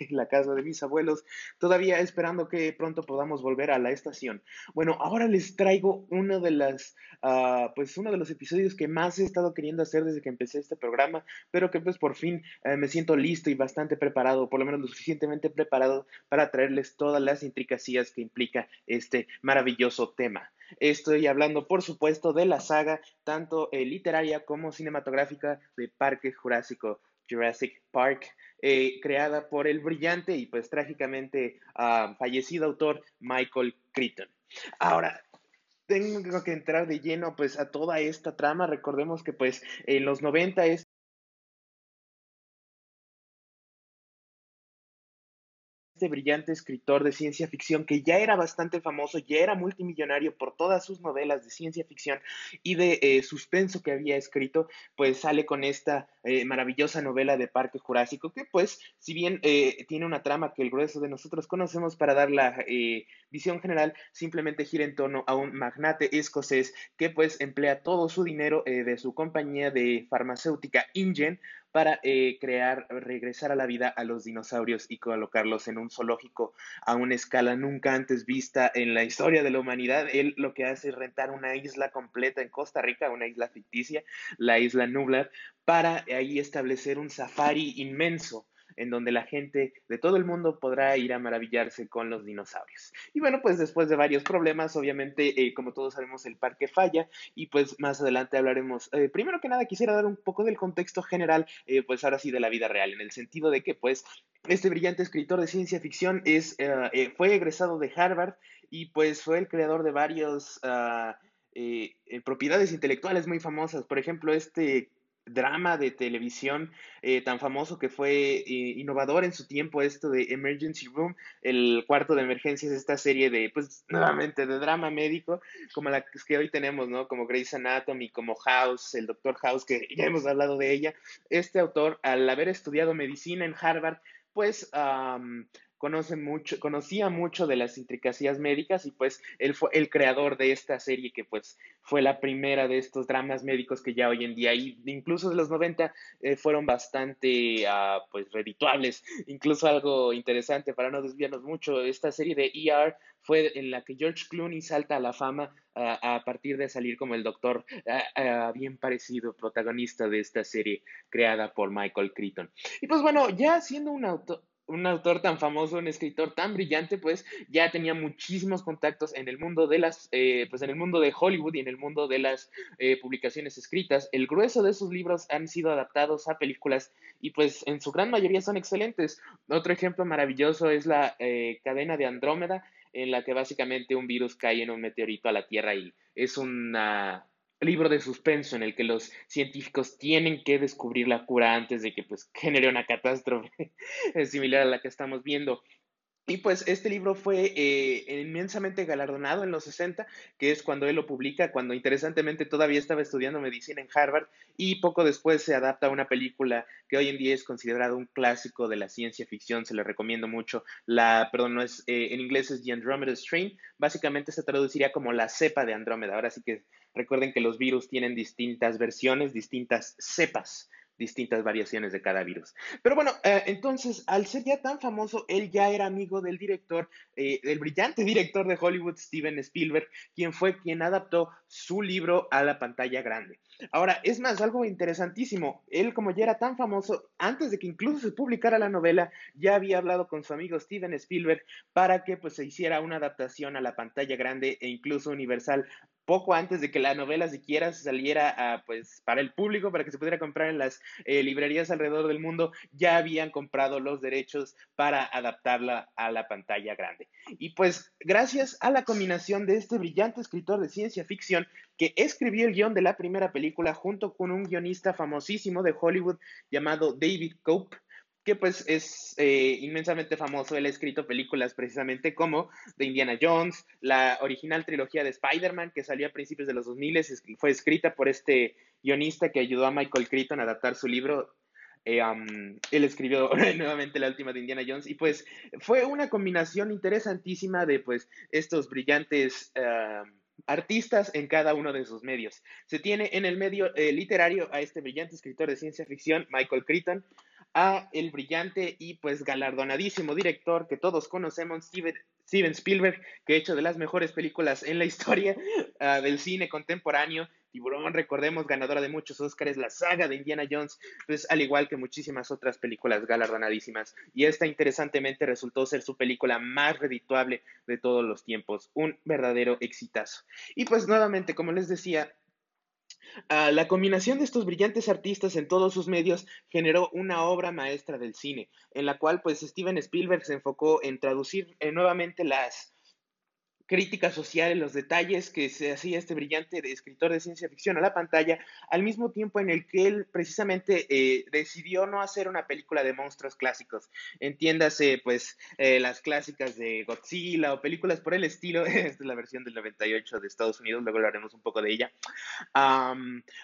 en la casa de mis abuelos, todavía esperando que pronto podamos volver a la estación. Bueno, ahora les traigo uno de las, uh, pues uno de los episodios que más he estado queriendo hacer desde que empecé este programa, pero que pues por fin uh, me siento listo y bastante preparado, por lo menos lo suficientemente preparado para traerles todas las intricacias que implica este maravilloso tema. Estoy hablando, por supuesto, de la saga tanto eh, literaria como cinematográfica de Parque Jurásico, Jurassic Park, eh, creada por el brillante y pues trágicamente uh, fallecido autor Michael Crichton. Ahora, tengo que entrar de lleno pues a toda esta trama. Recordemos que pues en los 90 es este brillante escritor de ciencia ficción que ya era bastante famoso, ya era multimillonario por todas sus novelas de ciencia ficción y de eh, suspenso que había escrito, pues sale con esta eh, maravillosa novela de Parque Jurásico que pues si bien eh, tiene una trama que el grueso de nosotros conocemos para dar la visión general, simplemente gira en torno a un magnate escocés que pues emplea todo su dinero de su compañía de farmacéutica InGen para eh, crear, regresar a la vida a los dinosaurios y colocarlos en un zoológico a una escala nunca antes vista en la historia de la humanidad. Él lo que hace es rentar una isla completa en Costa Rica, una isla ficticia, la isla Nublar, para ahí establecer un safari inmenso en donde la gente de todo el mundo podrá ir a maravillarse con los dinosaurios. Y bueno, pues después de varios problemas, obviamente, eh, como todos sabemos, el parque falla y pues más adelante hablaremos. Eh, primero que nada, quisiera dar un poco del contexto general, eh, pues ahora sí de la vida real, en el sentido de que pues este brillante escritor de ciencia ficción es, eh, fue egresado de Harvard y pues fue el creador de varios... Uh, propiedades intelectuales muy famosas. Por ejemplo, este drama de televisión eh, tan famoso que fue eh, innovador en su tiempo, esto de Emergency Room, el cuarto de emergencias, esta serie de, pues, nuevamente, de drama médico, como la que hoy tenemos, ¿no? Como Grey's Anatomy, como House, el Doctor House, que ya hemos hablado de ella. Este autor, al haber estudiado medicina en Harvard, pues conoce mucho, conocía mucho de las intricacias médicas y pues él fue el creador de esta serie que pues fue la primera de estos dramas médicos que ya hoy en día, y incluso de los 90, eh, fueron bastante uh, pues redituables. Incluso algo interesante para no desviarnos mucho, esta serie de ER fue en la que George Clooney salta a la fama uh, a partir de salir como el doctor uh, bien parecido protagonista de esta serie creada por Michael Crichton. Y pues bueno, ya siendo un autor un autor tan famoso, un escritor tan brillante, pues ya tenía muchísimos contactos en el mundo de las, eh, pues en el mundo de Hollywood y en el mundo de las eh, publicaciones escritas. El grueso de sus libros han sido adaptados a películas y pues en su gran mayoría son excelentes. Otro ejemplo maravilloso es la eh, cadena de Andrómeda, en la que básicamente un virus cae en un meteorito a la Tierra y es una libro de suspenso en el que los científicos tienen que descubrir la cura antes de que pues genere una catástrofe similar a la que estamos viendo. Y pues este libro fue eh, inmensamente galardonado en los 60, que es cuando él lo publica, cuando interesantemente todavía estaba estudiando medicina en Harvard y poco después se adapta a una película que hoy en día es considerada un clásico de la ciencia ficción, se le recomiendo mucho. La, perdón, no es, eh, en inglés es The Andromeda Strain, básicamente se traduciría como la cepa de Andrómeda. Ahora sí que recuerden que los virus tienen distintas versiones, distintas cepas distintas variaciones de cada virus. Pero bueno, eh, entonces, al ser ya tan famoso, él ya era amigo del director, eh, del brillante director de Hollywood, Steven Spielberg, quien fue quien adaptó su libro a la pantalla grande. Ahora, es más, algo interesantísimo, él como ya era tan famoso, antes de que incluso se publicara la novela, ya había hablado con su amigo Steven Spielberg para que pues se hiciera una adaptación a la pantalla grande e incluso universal poco antes de que la novela siquiera saliera a, pues, para el público, para que se pudiera comprar en las eh, librerías alrededor del mundo, ya habían comprado los derechos para adaptarla a la pantalla grande. Y pues gracias a la combinación de este brillante escritor de ciencia ficción que escribió el guion de la primera película junto con un guionista famosísimo de Hollywood llamado David Cope, que pues es eh, inmensamente famoso. Él ha escrito películas precisamente como The Indiana Jones, la original trilogía de Spider-Man que salió a principios de los 2000, fue escrita por este guionista que ayudó a Michael Crichton a adaptar su libro. Eh, él escribió nuevamente la última de Indiana Jones y pues fue una combinación interesantísima de pues estos brillantes... Uh, artistas en cada uno de sus medios. Se tiene en el medio eh, literario a este brillante escritor de ciencia ficción, Michael Crichton, a el brillante y pues galardonadísimo director que todos conocemos, Steven, Spielberg, que ha hecho de las mejores películas en la historia uh, del cine contemporáneo. Tiburón, recordemos, ganadora de muchos Oscars, la saga de Indiana Jones, pues al igual que muchísimas otras películas galardonadísimas. Y esta interesantemente resultó ser su película más redituable de todos los tiempos, un verdadero exitazo. Y pues nuevamente, como les decía, Uh, la combinación de estos brillantes artistas en todos sus medios generó una obra maestra del cine, en la cual pues Steven Spielberg se enfocó en traducir eh, nuevamente las crítica social en los detalles que se hacía este brillante escritor de ciencia ficción a la pantalla, al mismo tiempo en el que él precisamente eh, decidió no hacer una película de monstruos clásicos. Entiéndase, pues, eh, las clásicas de Godzilla o películas por el estilo. Esta es la versión del 98 de Estados Unidos, luego hablaremos un poco de ella.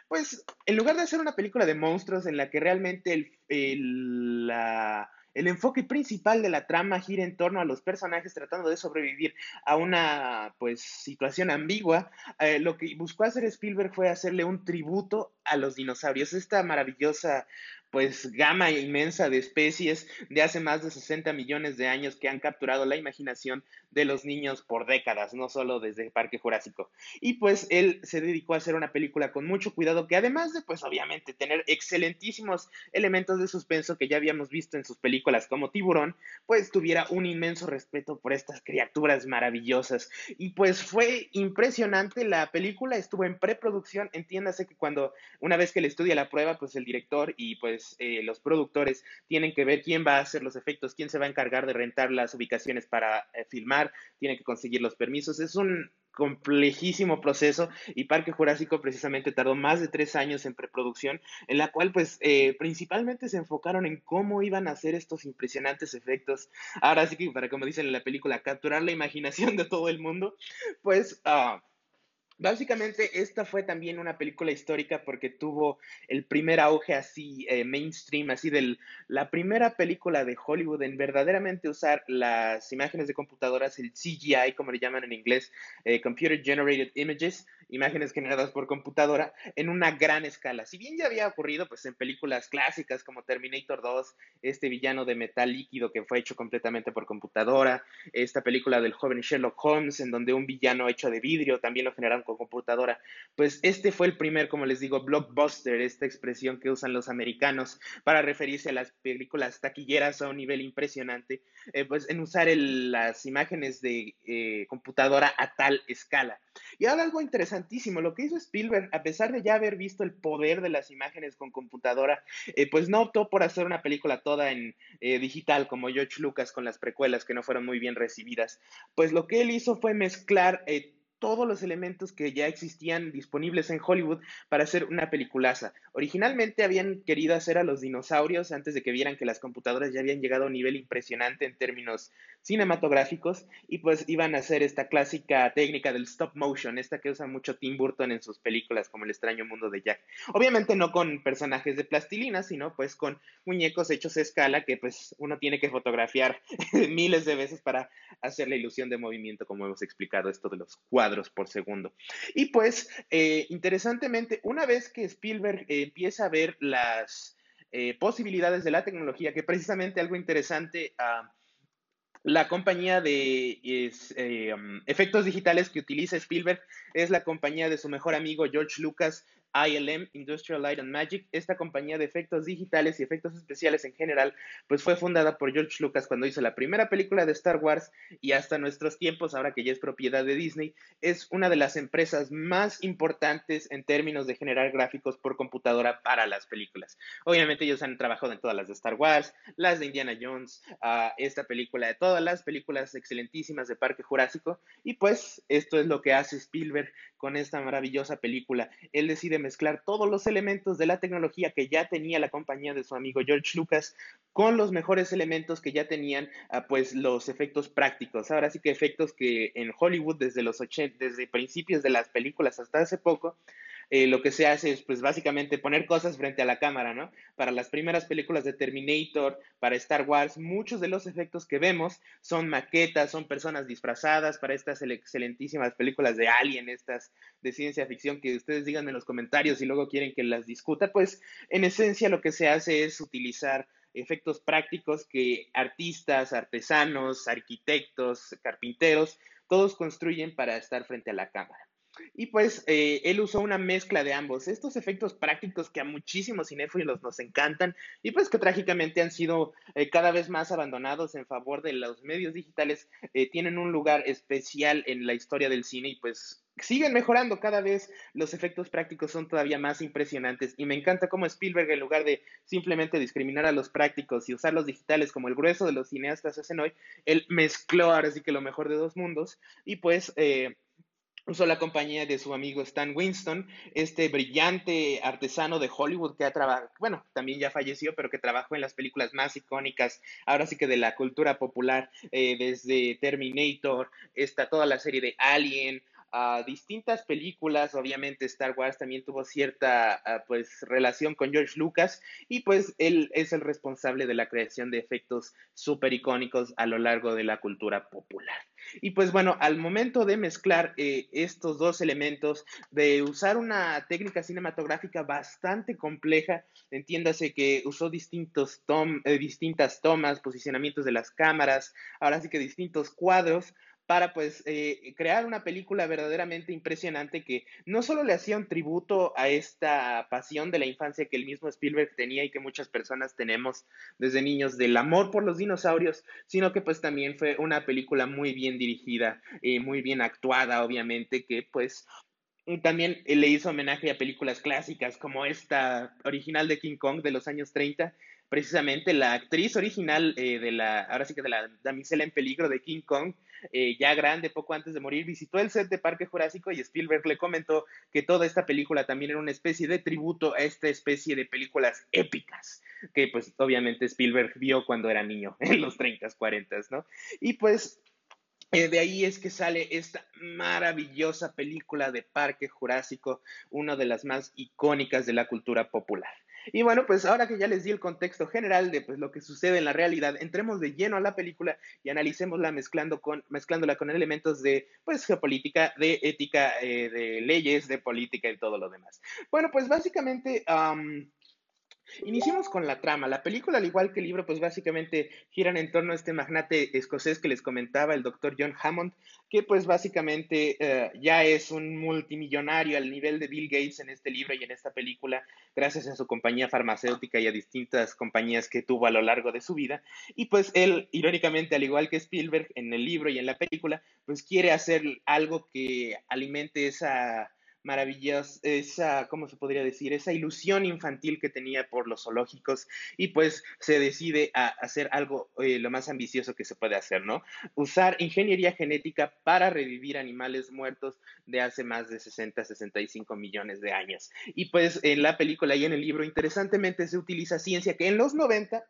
pues, en lugar de hacer una película de monstruos en la que realmente el, la el enfoque principal de la trama gira en torno a los personajes tratando de sobrevivir a una pues situación ambigua. Eh, lo que buscó hacer Spielberg fue hacerle un tributo a los dinosaurios, esta maravillosa pues gama inmensa de especies de hace más de 60 millones de años que han capturado la imaginación de los niños por décadas, no solo desde el Parque Jurásico. Y pues él se dedicó a hacer una película con mucho cuidado que además de pues obviamente tener excelentísimos elementos de suspenso que ya habíamos visto en sus películas como Tiburón, pues tuviera un inmenso respeto por estas criaturas maravillosas. Y pues fue impresionante, la película estuvo en preproducción, entiéndase que cuando una vez que le estudia la prueba, pues el director y pues pues, eh, los productores tienen que ver quién va a hacer los efectos, quién se va a encargar de rentar las ubicaciones para eh, filmar, tienen que conseguir los permisos. Es un complejísimo proceso y Parque Jurásico precisamente tardó más de tres años en preproducción, en la cual pues eh, principalmente se enfocaron en cómo iban a hacer estos impresionantes efectos. Ahora sí que para como dicen en la película, capturar la imaginación de todo el mundo, pues... Uh, Básicamente, esta fue también una película histórica porque tuvo el primer auge así eh, mainstream, así de la primera película de Hollywood en verdaderamente usar las imágenes de computadoras, el CGI, como le llaman en inglés, eh, Computer Generated Images, imágenes generadas por computadora, en una gran escala. Si bien ya había ocurrido pues, en películas clásicas como Terminator 2, este villano de metal líquido que fue hecho completamente por computadora, esta película del joven Sherlock Holmes, en donde un villano hecho de vidrio también lo generaron computadora. Pues este fue el primer, como les digo, blockbuster, esta expresión que usan los americanos para referirse a las películas taquilleras a un nivel impresionante, eh, pues en usar las imágenes de eh, computadora a tal escala. Y ahora algo interesantísimo, lo que hizo Spielberg, a pesar de ya haber visto el poder de las imágenes con computadora, eh, pues no optó por hacer una película toda en digital como George Lucas con las precuelas que no fueron muy bien recibidas. Pues lo que él hizo fue mezclar todos los elementos que ya existían disponibles en Hollywood para hacer una peliculaza. Originalmente habían querido hacer a los dinosaurios antes de que vieran que las computadoras ya habían llegado a un nivel impresionante en términos cinematográficos y pues iban a hacer esta clásica técnica del stop motion, esta que usa mucho Tim Burton en sus películas como El extraño mundo de Jack. Obviamente no con personajes de plastilina, sino pues con muñecos hechos a escala que pues uno tiene que fotografiar miles de veces para hacer la ilusión de movimiento como hemos explicado esto de los cuadros por segundo. Y pues, eh, interesantemente, una vez que Spielberg eh, empieza a ver las eh, posibilidades de la tecnología, que precisamente algo interesante, uh, la compañía de um, efectos digitales que utiliza Spielberg es la compañía de su mejor amigo George Lucas, ILM, Industrial Light and Magic, esta compañía de efectos digitales y efectos especiales en general, pues fue fundada por George Lucas cuando hizo la primera película de Star Wars y hasta nuestros tiempos, ahora que ya es propiedad de Disney, es una de las empresas más importantes en términos de generar gráficos por computadora para las películas. Obviamente ellos han trabajado en todas las de Star Wars, las de Indiana Jones, uh, esta película, de todas las películas excelentísimas de Parque Jurásico y pues esto es lo que hace Spielberg con esta maravillosa película. Él decide mezclar todos los elementos de la tecnología que ya tenía la compañía de su amigo George Lucas con los mejores elementos que ya tenían ah, pues los efectos prácticos. Ahora sí que efectos que en Hollywood desde los 80, desde principios de las películas hasta hace poco eh, lo que se hace es pues básicamente poner cosas frente a la cámara, ¿no? Para las primeras películas de Terminator, para Star Wars, muchos de los efectos que vemos son maquetas, son personas disfrazadas para estas excelentísimas películas de Alien, estas de ciencia ficción que ustedes digan en los comentarios y luego quieren que las discuta, pues en esencia lo que se hace es utilizar efectos prácticos que artistas, artesanos, arquitectos, carpinteros, todos construyen para estar frente a la cámara. Y pues eh, él usó una mezcla de ambos, estos efectos prácticos que a muchísimos cinéfilos nos encantan y pues que trágicamente han sido eh, cada vez más abandonados en favor de los medios digitales, eh, tienen un lugar especial en la historia del cine y pues siguen mejorando cada vez, los efectos prácticos son todavía más impresionantes y me encanta cómo Spielberg en lugar de simplemente discriminar a los prácticos y usar los digitales como el grueso de los cineastas hacen hoy, él mezcló ahora sí que lo mejor de dos mundos y pues usó la compañía de su amigo Stan Winston, este brillante artesano de Hollywood que ha trabajado, bueno, también ya falleció, pero que trabajó en las películas más icónicas, ahora sí que de la cultura popular, eh, desde Terminator, está toda la serie de Alien, distintas películas, obviamente Star Wars también tuvo cierta ah, pues relación con George Lucas y pues él es el responsable de la creación de efectos súper icónicos a lo largo de la cultura popular. Y pues bueno, al momento de mezclar eh, estos dos elementos, de usar una técnica cinematográfica bastante compleja, entiéndase que usó distintos tom, eh, distintas tomas, posicionamientos de las cámaras, ahora sí que distintos cuadros, para pues eh, crear una película verdaderamente impresionante que no solo le hacía un tributo a esta pasión de la infancia que el mismo Spielberg tenía y que muchas personas tenemos desde niños del amor por los dinosaurios, sino que pues también fue una película muy bien dirigida, y muy bien actuada, obviamente, que pues también le hizo homenaje a películas clásicas como esta original de King Kong de los años 30 precisamente la actriz original eh, de la, ahora sí que de la damisela en peligro de King Kong, eh, ya grande, poco antes de morir, visitó el set de Parque Jurásico y Spielberg le comentó que toda esta película también era una especie de tributo a esta especie de películas épicas que pues obviamente Spielberg vio cuando era niño, en los 30, 40, ¿no? Y pues eh, de ahí es que sale esta maravillosa película de Parque Jurásico, una de las más icónicas de la cultura popular. Y bueno, pues ahora que ya les di el contexto general de pues, lo que sucede en la realidad, entremos de lleno a la película y analicémosla mezclando con, mezclándola con elementos de pues, geopolítica, de ética, eh, de leyes, de política y todo lo demás. Bueno, pues básicamente... Iniciemos con la trama. La película, al igual que el libro, pues básicamente giran en torno a este magnate escocés que les comentaba, el doctor John Hammond, que pues básicamente eh, ya es un multimillonario al nivel de Bill Gates en este libro y en esta película, gracias a su compañía farmacéutica y a distintas compañías que tuvo a lo largo de su vida. Y pues él, irónicamente, al igual que Spielberg en el libro y en la película, pues quiere hacer algo que alimente esa maravillosa, esa, ¿cómo se podría decir? Esa ilusión infantil que tenía por los zoológicos y pues se decide a hacer algo eh, lo más ambicioso que se puede hacer, ¿no? Usar ingeniería genética para revivir animales muertos de hace más de 60, 65 millones de años. Y pues en la película y en el libro, interesantemente, se utiliza ciencia que en los 90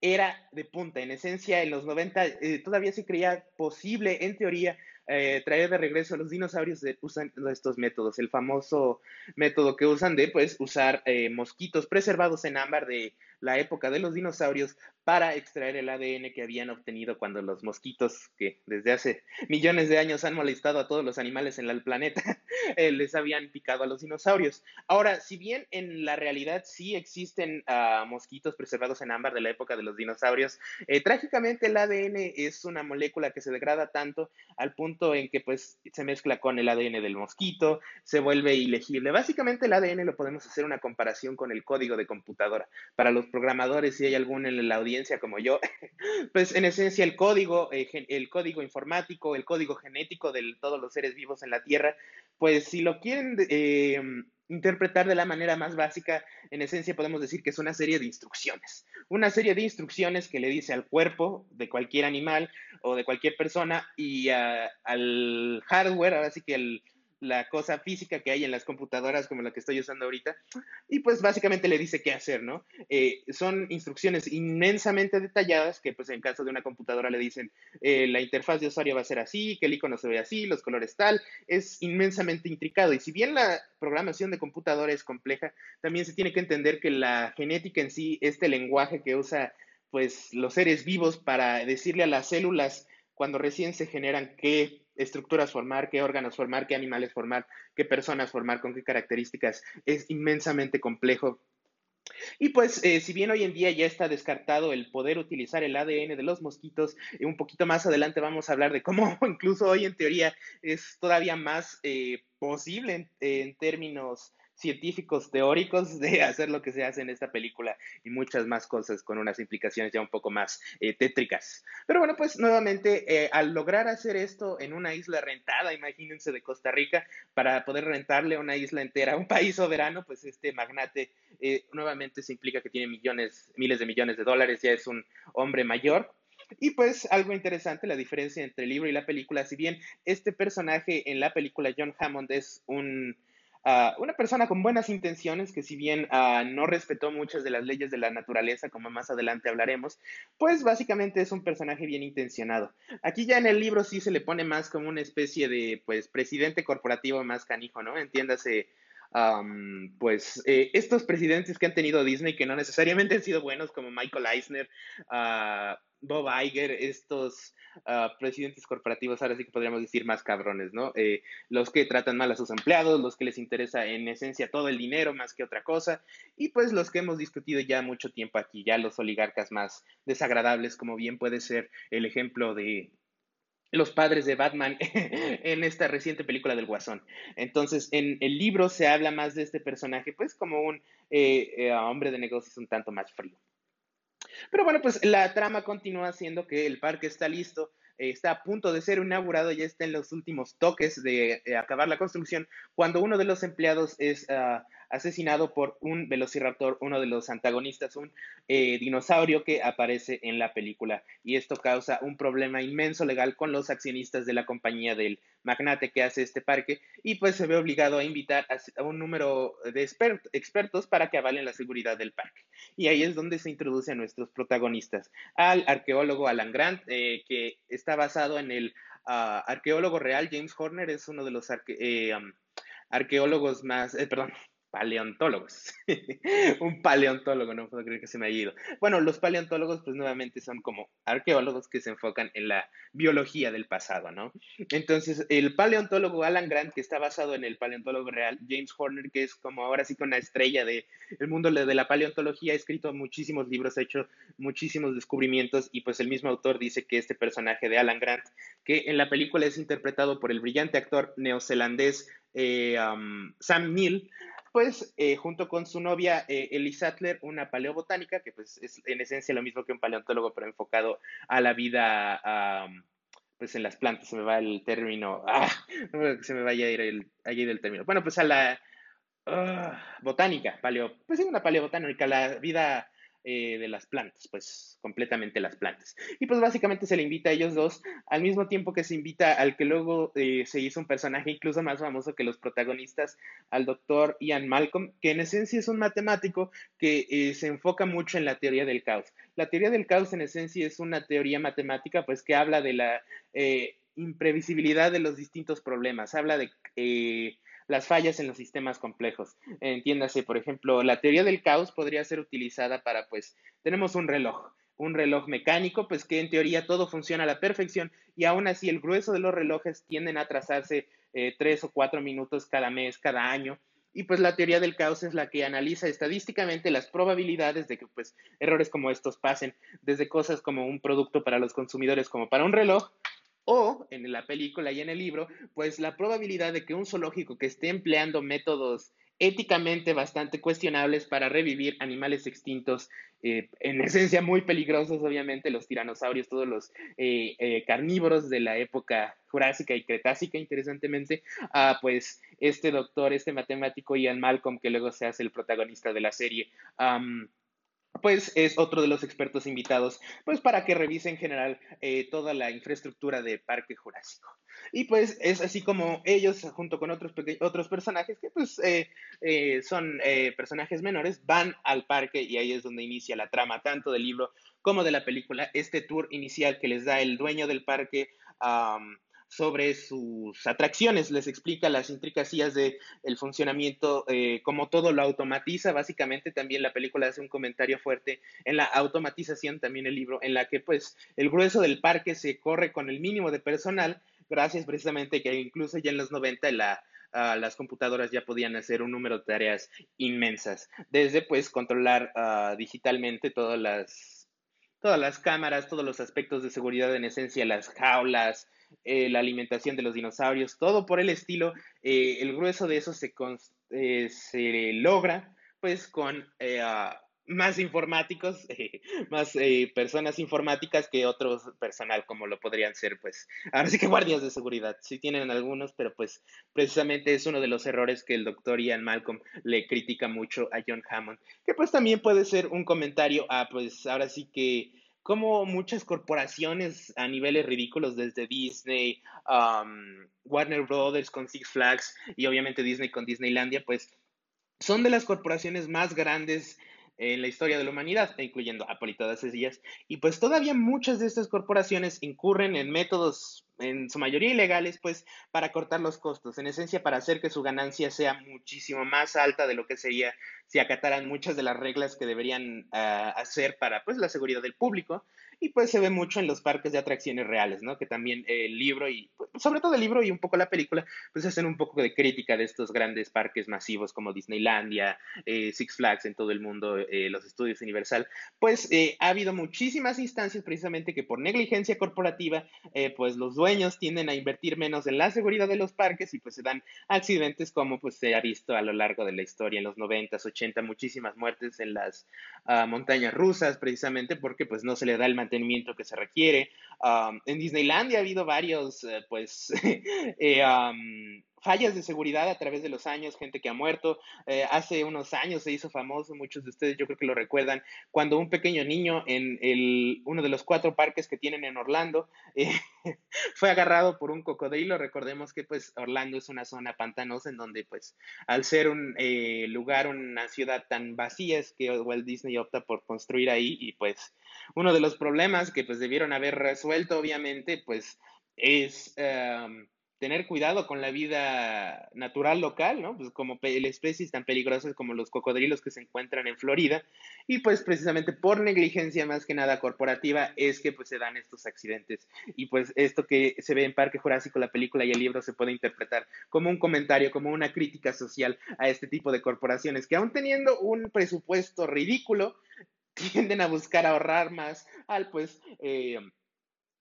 era de punta. En esencia, en los 90 eh, todavía se creía posible, en teoría, eh, traer de regreso a los dinosaurios usan estos métodos. El famoso método que usan de pues, usar eh, mosquitos preservados en ámbar de la época de los dinosaurios para extraer el ADN que habían obtenido cuando los mosquitos, que desde hace millones de años han molestado a todos los animales en el planeta, eh, les habían picado a los dinosaurios. Ahora, si bien en la realidad sí existen ah, mosquitos preservados en ámbar de la época de los dinosaurios, eh, trágicamente el ADN es una molécula que se degrada tanto al punto en que pues se mezcla con el ADN del mosquito, se vuelve ilegible. Básicamente el ADN lo podemos hacer una comparación con el código de computadora. Para los programadores, si hay alguno en la audiencia como yo, pues en esencia el código, eh, el código informático, el código genético de todos los seres vivos en la Tierra, pues si lo quieren eh, interpretar de la manera más básica, en esencia podemos decir que es una serie de instrucciones. Una serie de instrucciones que le dice al cuerpo de cualquier animal o de cualquier persona y al hardware, ahora sí que el la cosa física que hay en las computadoras como la que estoy usando ahorita, y pues básicamente le dice qué hacer, ¿no? Eh, son instrucciones inmensamente detalladas que pues en caso de una computadora le dicen eh, la interfaz de usuario va a ser así, que el icono se ve así, los colores tal, es inmensamente intricado y si bien la programación de computadora es compleja, también se tiene que entender que la genética en sí, este lenguaje que usa pues los seres vivos para decirle a las células cuando recién se generan qué estructuras formar, qué órganos formar, qué animales formar, qué personas formar, con qué características. Es inmensamente complejo Y pues, eh, si bien hoy en día ya está descartado el poder utilizar el ADN de los mosquitos, eh, un poquito más adelante vamos a hablar de cómo incluso hoy en teoría es todavía más eh, posible en, en términos científicos teóricos de hacer lo que se hace en esta película y muchas más cosas con unas implicaciones ya un poco más eh, tétricas. Pero bueno, pues nuevamente, eh, al lograr hacer esto en una isla rentada, imagínense de Costa Rica, para poder rentarle una isla entera a un país soberano, pues este magnate eh, nuevamente se implica que tiene millones, miles de millones de dólares, ya es un hombre mayor, y pues algo interesante, la diferencia entre el libro y la película, si bien este personaje en la película John Hammond es un Uh, una persona con buenas intenciones que si bien uh, no respetó muchas de las leyes de la naturaleza, como más adelante hablaremos, pues básicamente es un personaje bien intencionado. Aquí ya en el libro sí se le pone más como una especie de, pues, presidente corporativo más canijo, ¿no? Entiéndase, pues, eh, estos presidentes que han tenido Disney que no necesariamente han sido buenos, como Michael Eisner, uh, Bob Iger, estos uh, presidentes corporativos, ahora sí que podríamos decir más cabrones, ¿no? Eh, los que tratan mal a sus empleados, los que les interesa en esencia todo el dinero más que otra cosa, y pues los que hemos discutido ya mucho tiempo aquí, ya los oligarcas más desagradables, como bien puede ser el ejemplo de los padres de Batman en esta reciente película del Guasón. Entonces, en el libro se habla más de este personaje, pues como un eh, eh, hombre de negocios un tanto más frío. Pero bueno, pues la trama continúa siendo que el parque está listo, eh, está a punto de ser inaugurado, ya está en los últimos toques de eh, acabar la construcción, cuando uno de los empleados es uh, asesinado por un velociraptor, uno de los antagonistas, un eh, dinosaurio que aparece en la película. Y esto causa un problema inmenso legal con los accionistas de la compañía del magnate que hace este parque y pues se ve obligado a invitar a, un número de expert, expertos para que avalen la seguridad del parque. Y ahí es donde se introduce a nuestros protagonistas, al arqueólogo Alan Grant, eh, que está basado en el uh, arqueólogo real James Horner, es uno de los arque eh, arqueólogos más, perdón, paleontólogos. un paleontólogo, no puedo creer que se me haya ido. Bueno, los paleontólogos pues nuevamente son como arqueólogos que se enfocan en la biología del pasado, ¿no? Entonces, el paleontólogo Alan Grant, que está basado en el paleontólogo real, James Horner, que es como ahora sí con la estrella del el mundo de la paleontología, ha escrito muchísimos libros, ha hecho muchísimos descubrimientos y pues el mismo autor dice que este personaje de Alan Grant, que en la película es interpretado por el brillante actor neozelandés eh, Sam Neill, pues eh, junto con su novia eh, Elise Sattler, una paleobotánica, que pues es en esencia lo mismo que un paleontólogo, pero enfocado a la vida, um, pues en las plantas, se me va el término, ah, se me vaya a ir el, a término. Bueno, pues a la uh, botánica, paleo, pues sí, una paleobotánica, la vida eh, de las plantas, pues completamente las plantas. Y pues básicamente se le invita a ellos dos, al mismo tiempo que se invita al que luego eh, se hizo un personaje incluso más famoso que los protagonistas, al doctor Ian Malcolm, que en esencia es un matemático que eh, se enfoca mucho en la teoría del caos. La teoría del caos en esencia es una teoría matemática, pues que habla de la imprevisibilidad de los distintos problemas, habla de las fallas en los sistemas complejos. Entiéndase, por ejemplo, la teoría del caos podría ser utilizada para, pues, tenemos un reloj, un reloj mecánico, pues que en teoría todo funciona a la perfección y aún así el grueso de los relojes tienden a trazarse eh, tres o cuatro minutos cada mes, cada año. Y pues la teoría del caos es la que analiza estadísticamente las probabilidades de que pues errores como estos pasen, desde cosas como un producto para los consumidores como para un reloj, o en la película y en el libro, pues la probabilidad de que un zoológico que esté empleando métodos éticamente bastante cuestionables para revivir animales extintos, eh, en esencia muy peligrosos, obviamente, los tiranosaurios, todos los eh, eh, carnívoros de la época jurásica y cretácica, interesantemente, ah, pues este doctor, este matemático Ian Malcolm, que luego se hace el protagonista de la serie, pues es otro de los expertos invitados, pues para que revise en general eh, toda la infraestructura de Parque Jurásico. Y pues es así como ellos, junto con otros, otros personajes que pues eh, eh, son personajes menores, van al parque y ahí es donde inicia la trama tanto del libro como de la película, este tour inicial que les da el dueño del parque sobre sus atracciones, les explica las intricacias del el funcionamiento, eh, como todo lo automatiza, básicamente también la película hace un comentario fuerte en la automatización, también el libro, en la que pues el grueso del parque se corre con el mínimo de personal, gracias precisamente que incluso ya en los 90 la ah, las computadoras ya podían hacer un número de tareas inmensas, desde pues controlar ah, digitalmente todas las, todas las cámaras, todos los aspectos de seguridad en esencia, las jaulas, eh, la alimentación de los dinosaurios, todo por el estilo. Eh, el grueso de eso se, eh, se logra pues con más informáticos, más personas informáticas que otros personal, como lo podrían ser, pues, ahora sí que guardias de seguridad. Sí tienen algunos, pero pues precisamente es uno de los errores que el doctor Ian Malcolm le critica mucho a John Hammond, que pues también puede ser un comentario a, pues, ahora sí que como muchas corporaciones a niveles ridículos, desde Disney, Warner Brothers con Six Flags y obviamente Disney con Disneylandia, pues son de las corporaciones más grandes en la historia de la humanidad, incluyendo Apple y todas ellas. Y pues todavía muchas de estas corporaciones incurren en métodos en su mayoría ilegales, pues para cortar los costos, en esencia para hacer que su ganancia sea muchísimo más alta de lo que sería si acataran muchas de las reglas que deberían ah, hacer para pues la seguridad del público y pues se ve mucho en los parques de atracciones reales, ¿no? Que también el libro y pues, sobre todo el libro y un poco la película pues hacen un poco de crítica de estos grandes parques masivos como Disneylandia, eh, Six Flags en todo el mundo, eh, los estudios Universal, pues eh, ha habido muchísimas instancias precisamente que por negligencia corporativa pues los dueños tienden a invertir menos en la seguridad de los parques y pues se dan accidentes como pues se ha visto a lo largo de la historia en los 90s, 80, muchísimas muertes en las ah, montañas rusas precisamente porque pues no se le da el mantenimiento que se requiere. en Disneylandia ha habido varios, eh, pues, eh, fallas de seguridad a través de los años, gente que ha muerto. Eh, hace unos años se hizo famoso, muchos de ustedes yo creo que lo recuerdan, cuando un pequeño niño en el, uno de los cuatro parques que tienen en Orlando eh, fue agarrado por un cocodrilo. Recordemos que pues Orlando es una zona pantanosa en donde pues al ser un eh, lugar, una ciudad tan vacía es que Walt Disney opta por construir ahí y pues uno de los problemas que pues debieron haber resuelto obviamente pues es tener cuidado con la vida natural local, ¿no? Pues como especies tan peligrosas como los cocodrilos que se encuentran en Florida y pues precisamente por negligencia más que nada corporativa es que pues se dan estos accidentes y pues esto que se ve en Parque Jurásico, la película y el libro se puede interpretar como un comentario, como una crítica social a este tipo de corporaciones que aún teniendo un presupuesto ridículo tienden a buscar ahorrar más al pues eh,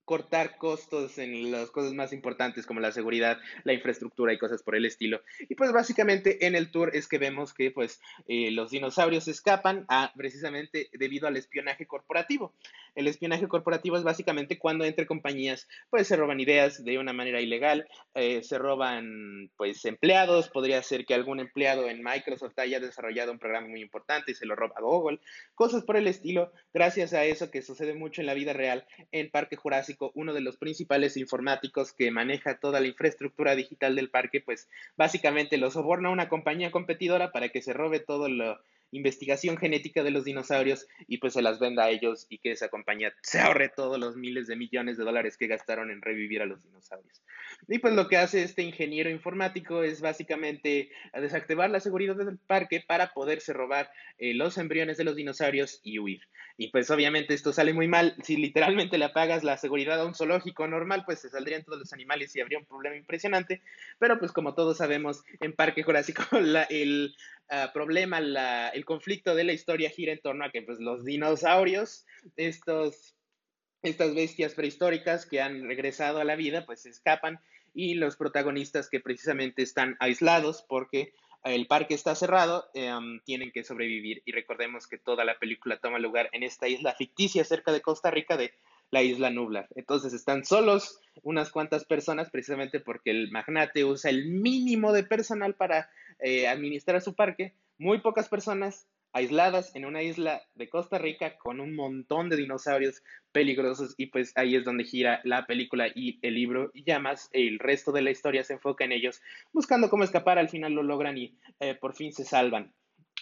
cortar costos en las cosas más importantes como la seguridad, la infraestructura y cosas por el estilo. Y pues básicamente en el tour es que vemos que pues eh, los dinosaurios escapan precisamente debido al espionaje corporativo. El espionaje corporativo es básicamente cuando entre compañías pues se roban ideas de una manera ilegal, eh, se roban pues empleados, podría ser que algún empleado en Microsoft haya desarrollado un programa muy importante y se lo roba a Google, cosas por el estilo, gracias a eso que sucede mucho en la vida real en Parque Jurásico uno de los principales informáticos que maneja toda la infraestructura digital del parque, pues básicamente lo soborna a una compañía competidora para que se robe todo lo investigación genética de los dinosaurios y pues se las venda a ellos y que esa compañía se ahorre todos los miles de millones de dólares que gastaron en revivir a los dinosaurios. Y pues lo que hace este ingeniero informático es básicamente desactivar la seguridad del parque para poderse robar eh, los embriones de los dinosaurios y huir. Y pues obviamente esto sale muy mal. Si literalmente le apagas la seguridad a un zoológico normal, pues se saldrían todos los animales y habría un problema impresionante. Pero pues como todos sabemos, en Parque Jurásico el ah, problema, el conflicto de la historia gira en torno a que pues los dinosaurios, estas bestias prehistóricas que han regresado a la vida, pues escapan y los protagonistas que precisamente están aislados porque el parque está cerrado, em, tienen que sobrevivir. Y recordemos que toda la película toma lugar en esta isla ficticia cerca de Costa Rica de la isla Nublar. Entonces están solos unas cuantas personas precisamente porque el magnate usa el mínimo de personal para eh, administrar su parque, muy pocas personas aisladas en una isla de Costa Rica con un montón de dinosaurios peligrosos y pues ahí es donde gira la película y el libro y ya más el resto de la historia se enfoca en ellos buscando cómo escapar, al final lo logran y eh, por fin se salvan.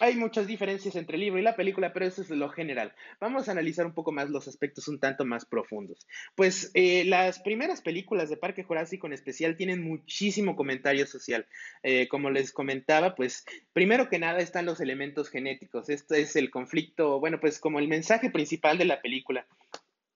Hay muchas diferencias entre el libro y la película, pero eso es lo general. Vamos a analizar un poco más los aspectos un tanto más profundos. Pues eh, las primeras películas de Parque Jurásico en especial tienen muchísimo comentario social. Eh, como les comentaba, pues primero que nada están los elementos genéticos. Esto es el conflicto, bueno, pues como el mensaje principal de la película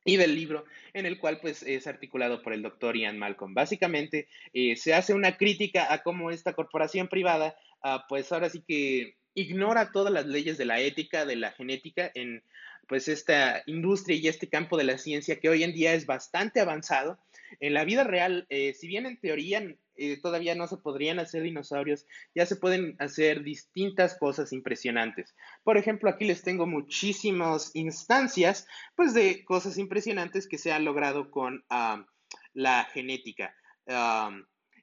y del libro en el cual pues es articulado por el doctor Ian Malcolm. Básicamente eh, se hace una crítica a cómo esta corporación privada ah, pues ahora sí que ignora todas las leyes de la ética, de la genética en pues esta industria y este campo de la ciencia que hoy en día es bastante avanzado. En la vida real, eh, si bien en teoría eh, todavía no se podrían hacer dinosaurios, ya se pueden hacer distintas cosas impresionantes. Por ejemplo, aquí les tengo muchísimas instancias, pues, de cosas impresionantes que se han logrado con ah, la genética. Ah,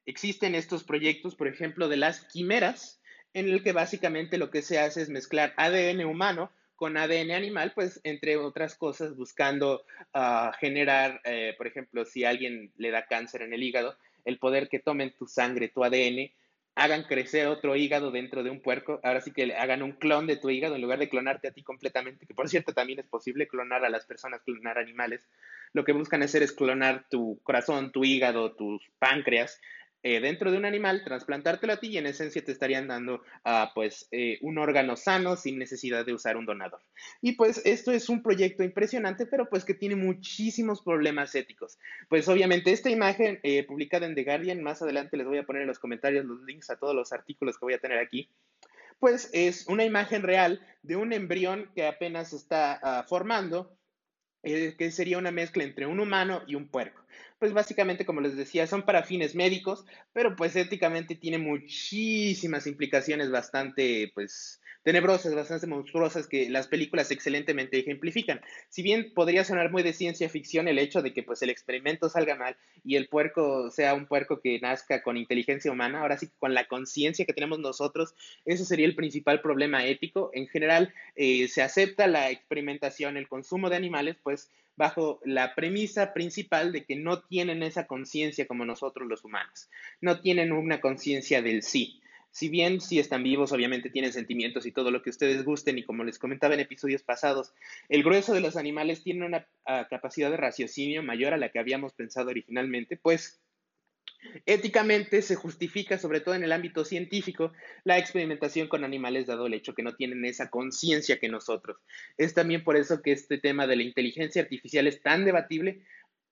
existen estos proyectos, por ejemplo, de las quimeras, en el que básicamente lo que se hace es mezclar ADN humano con ADN animal, pues entre otras cosas buscando ah, generar, eh, por ejemplo, si alguien le da cáncer en el hígado, el poder que tomen tu sangre, tu ADN, hagan crecer otro hígado dentro de un puerco, ahora sí que hagan un clon de tu hígado en lugar de clonarte a ti completamente, que por cierto también es posible clonar a las personas, clonar animales. Lo que buscan hacer es clonar tu corazón, tu hígado, tus páncreas, eh, dentro de un animal, trasplantártelo a ti y en esencia te estarían dando uh, pues eh, un órgano sano sin necesidad de usar un donador. Y pues esto es un proyecto impresionante, pero pues que tiene muchísimos problemas éticos. Pues obviamente esta imagen eh, publicada en The Guardian, más adelante les voy a poner en los comentarios los links a todos los artículos que voy a tener aquí, pues es una imagen real de un embrión que apenas está uh, formando eh, que sería una mezcla entre un humano y un puerco. Pues básicamente, como les decía, son para fines médicos, pero pues éticamente tiene muchísimas implicaciones bastante, pues, tenebrosas, bastante monstruosas que las películas excelentemente ejemplifican. Si bien podría sonar muy de ciencia ficción el hecho de que pues el experimento salga mal y el puerco sea un puerco que nazca con inteligencia humana, ahora sí que con la conciencia que tenemos nosotros, eso sería el principal problema ético. En general, eh, se acepta la experimentación, el consumo de animales, pues bajo la premisa principal de que no tienen esa conciencia como nosotros los humanos, no tienen una conciencia del sí si bien sí están vivos, obviamente tienen sentimientos y todo lo que ustedes gusten, y como les comentaba en episodios pasados, el grueso de los animales tiene una ah, capacidad de raciocinio mayor a la que habíamos pensado originalmente, pues Éticamente se justifica, sobre todo en el ámbito científico, la experimentación con animales dado el hecho que no tienen esa conciencia que nosotros. Es también por eso que este tema de la inteligencia artificial es tan debatible,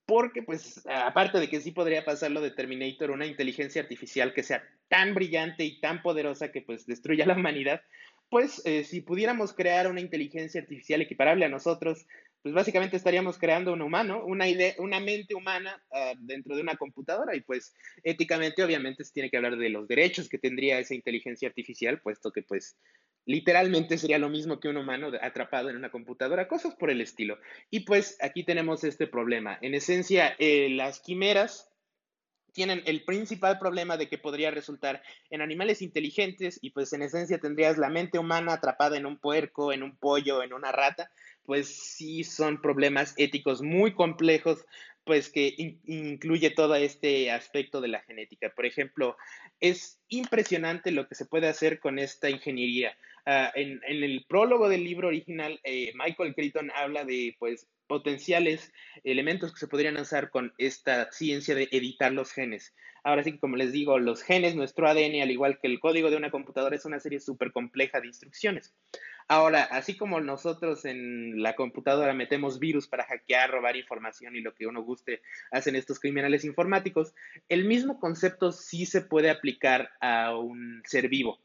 porque pues aparte de que sí podría pasar lo de Terminator, una inteligencia artificial que sea tan brillante y tan poderosa que pues destruya la humanidad, pues eh, si pudiéramos crear una inteligencia artificial equiparable a nosotros, pues básicamente estaríamos creando un humano, una idea, una mente humana uh, dentro de una computadora y pues éticamente obviamente se tiene que hablar de los derechos que tendría esa inteligencia artificial, puesto que pues literalmente sería lo mismo que un humano atrapado en una computadora, cosas por el estilo. Y pues aquí tenemos este problema. En esencia, eh, las quimeras tienen el principal problema de que podría resultar en animales inteligentes y pues en esencia tendrías la mente humana atrapada en un puerco, en un pollo, en una rata, pues sí son problemas éticos muy complejos, pues que incluye todo este aspecto de la genética. Por ejemplo, es impresionante lo que se puede hacer con esta ingeniería. Uh, en, en, el prólogo del libro original, eh, Michael Crichton habla de pues potenciales elementos que se podrían usar con esta ciencia de editar los genes. Ahora sí que, como les digo, los genes, nuestro ADN, al igual que el código de una computadora, es una serie súper compleja de instrucciones. Ahora, así como nosotros en la computadora metemos virus para hackear, robar información y lo que uno guste hacen estos criminales informáticos, el mismo concepto sí se puede aplicar a un ser vivo.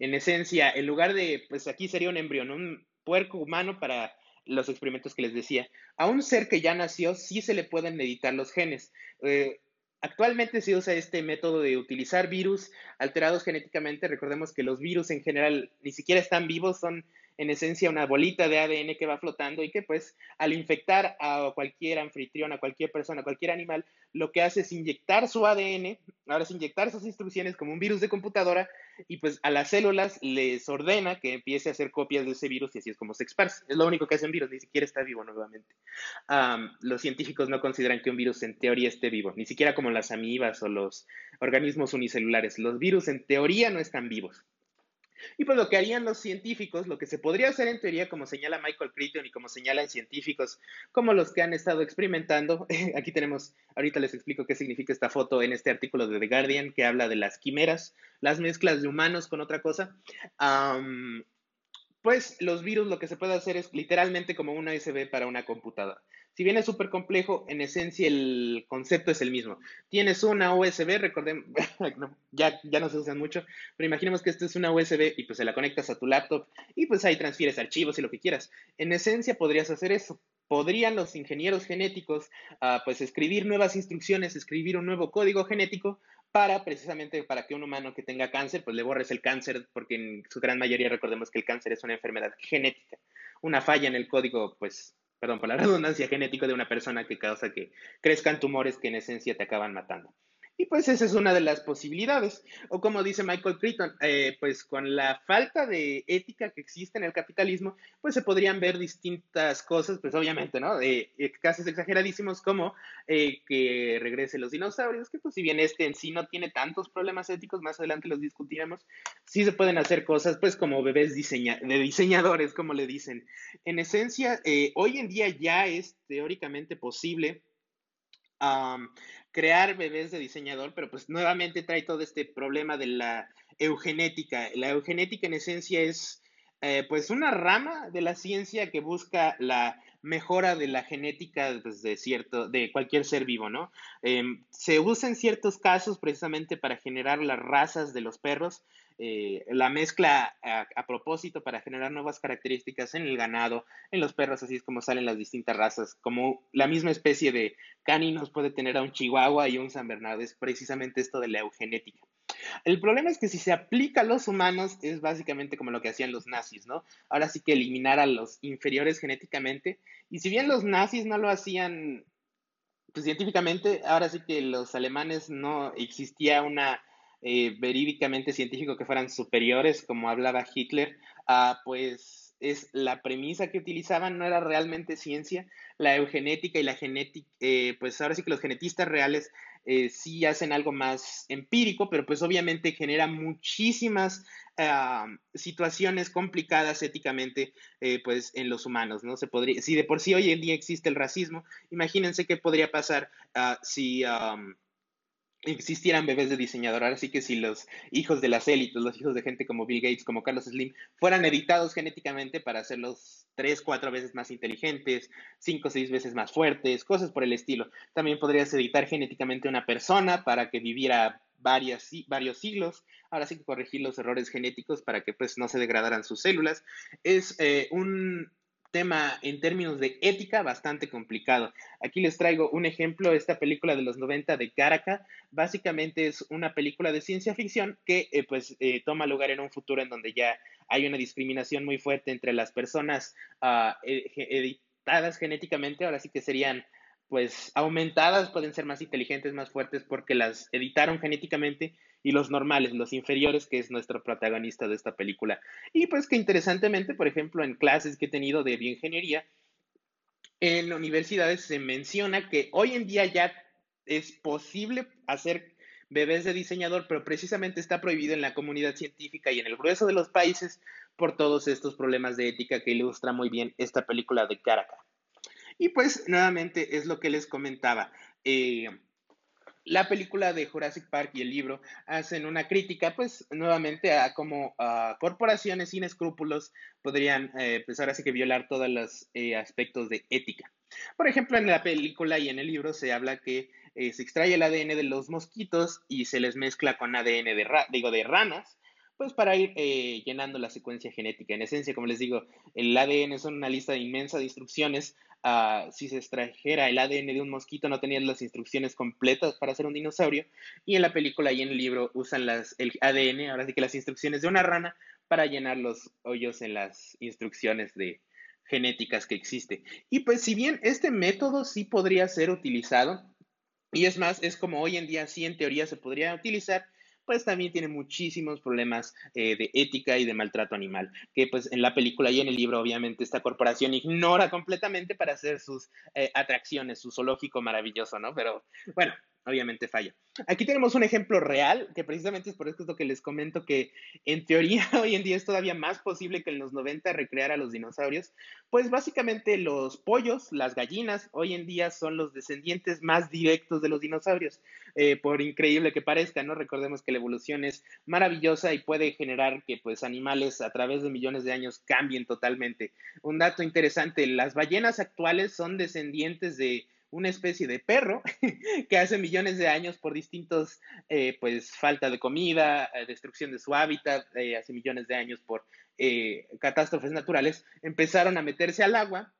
En esencia, en lugar de, pues aquí sería un embrión, un puerco humano para los experimentos que les decía. A un ser que ya nació sí se le pueden editar los genes. Eh, actualmente se usa este método de utilizar virus alterados genéticamente. Recordemos que los virus en general ni siquiera están vivos, son en esencia una bolita de ADN que va flotando y que pues al infectar a cualquier anfitrión, a cualquier persona, a cualquier animal, lo que hace es inyectar su ADN, ahora es inyectar sus instrucciones como un virus de computadora y pues a las células les ordena que empiece a hacer copias de ese virus y así es como se esparce. Es lo único que hace un virus, ni siquiera está vivo nuevamente. Los científicos no consideran que un virus en teoría esté vivo, ni siquiera como las amibas o los organismos unicelulares. Los virus en teoría no están vivos. Y pues lo que harían los científicos, lo que se podría hacer en teoría, como señala Michael Crichton y como señalan científicos como los que han estado experimentando, aquí tenemos, ahorita les explico qué significa esta foto en este artículo de The Guardian que habla de las quimeras, las mezclas de humanos con otra cosa. Pues los virus lo que se puede hacer es literalmente como una USB para una computadora. Si bien es súper complejo, en esencia el concepto es el mismo. Tienes una USB, recordemos, ya, ya no se usan mucho, pero imaginemos que esto es una USB y pues se la conectas a tu laptop y pues ahí transfieres archivos y lo que quieras. En esencia podrías hacer eso. Podrían los ingenieros genéticos uh, pues escribir nuevas instrucciones, escribir un nuevo código genético para precisamente para que un humano que tenga cáncer, pues le borres el cáncer, porque en su gran mayoría recordemos que el cáncer es una enfermedad genética, una falla en el código, pues, perdón por la redundancia, genético de una persona que causa que crezcan tumores que en esencia te acaban matando. Y pues esa es una de las posibilidades. O como dice Michael Crichton, eh, pues con la falta de ética que existe en el capitalismo, pues se podrían ver distintas cosas, pues obviamente, ¿no? Eh, casos exageradísimos como eh, que regrese los dinosaurios, que pues si bien este en sí no tiene tantos problemas éticos, más adelante los discutiremos, sí se pueden hacer cosas pues como bebés de diseñadores, como le dicen. En esencia, hoy en día ya es teóricamente posible crear bebés de diseñador, pero pues nuevamente trae todo este problema de la eugenética. La eugenética en esencia es eh, pues una rama de la ciencia que busca la mejora de la genética pues, de cierto, de cualquier ser vivo, ¿no? Em, se usa en ciertos casos precisamente para generar las razas de los perros, eh, la mezcla a, propósito para generar nuevas características en el ganado, en los perros, así es como salen las distintas razas, como la misma especie de caninos puede tener a un chihuahua y un san bernardo, es precisamente esto de la eugenética. El problema es que si se aplica a los humanos es básicamente como lo que hacían los nazis, ¿no? Ahora sí que eliminar a los inferiores genéticamente. Y si bien los nazis no lo hacían pues, científicamente, ahora sí que los alemanes no existía una eh, verídicamente científico que fueran superiores, como hablaba Hitler, ah, pues es la premisa que utilizaban, no era realmente ciencia. La eugenética y la genética, eh, pues ahora sí que los genetistas reales eh, sí hacen algo más empírico, pero pues obviamente genera muchísimas ah, situaciones complicadas éticamente pues en los humanos, ¿no? Se podría, si de por sí hoy en día existe el racismo, imagínense qué podría pasar ah, si existieran bebés de diseñador. Así que si los hijos de las élites, los hijos de gente como Bill Gates, como Carlos Slim, fueran editados genéticamente para hacerlos tres, cuatro veces más inteligentes, cinco, seis veces más fuertes, cosas por el estilo. También podrías editar genéticamente una persona para que viviera varios siglos. Ahora sí que corregir los errores genéticos para que pues no se degradaran sus células. Es eh, un tema en términos de ética bastante complicado. Aquí les traigo un ejemplo, esta película de los 90 de Caraca, básicamente es una película de ciencia ficción que eh, pues eh, toma lugar en un futuro en donde ya hay una discriminación muy fuerte entre las personas uh, editadas genéticamente, ahora sí que serían pues aumentadas, pueden ser más inteligentes, más fuertes porque las editaron genéticamente y los normales, los inferiores, que es nuestro protagonista de esta película. Y pues que interesantemente, por ejemplo, en clases que he tenido de bioingeniería, en universidades se menciona que hoy en día ya es posible hacer bebés de diseñador, pero precisamente está prohibido en la comunidad científica y en el grueso de los países por todos estos problemas de ética que ilustra muy bien esta película de Caracas. Y pues nuevamente es lo que les comentaba. Eh, la película de Jurassic Park y el libro hacen una crítica, pues nuevamente a cómo corporaciones sin escrúpulos podrían, eh, pues ahora sí que violar todos los eh, aspectos de ética. Por ejemplo, en la película y en el libro se habla que eh, se extrae el ADN de los mosquitos y se les mezcla con ADN de, digo, de ranas, pues para ir llenando la secuencia genética. En esencia, como les digo, el ADN es una lista inmensa de instrucciones si se extrajera el ADN de un mosquito, no tenían las instrucciones completas para hacer un dinosaurio. Y en la película y en el libro usan las, el ADN, ahora sí que las instrucciones de una rana, para llenar los hoyos en las instrucciones de genéticas que existe. Y pues si bien este método sí podría ser utilizado, y es más, es como hoy en día sí en teoría se podría utilizar, pues también tiene muchísimos problemas eh, de ética y de maltrato animal, que pues en la película y en el libro obviamente esta corporación ignora completamente para hacer sus eh, atracciones, su zoológico maravilloso, ¿no? Pero bueno, obviamente falla. Aquí tenemos un ejemplo real, que precisamente es por esto que les comento que en teoría hoy en día es todavía más posible que en los 90 recrear a los dinosaurios. Pues básicamente los pollos, las gallinas, hoy en día son los descendientes más directos de los dinosaurios. Eh, por increíble que parezca, ¿no? Recordemos que la evolución es maravillosa y puede generar que pues animales a través de millones de años cambien totalmente. Un dato interesante, las ballenas actuales son descendientes de una especie de perro que hace millones de años por distintos, eh, pues, falta de comida, eh, destrucción de su hábitat, eh, hace millones de años por catástrofes naturales, empezaron a meterse al agua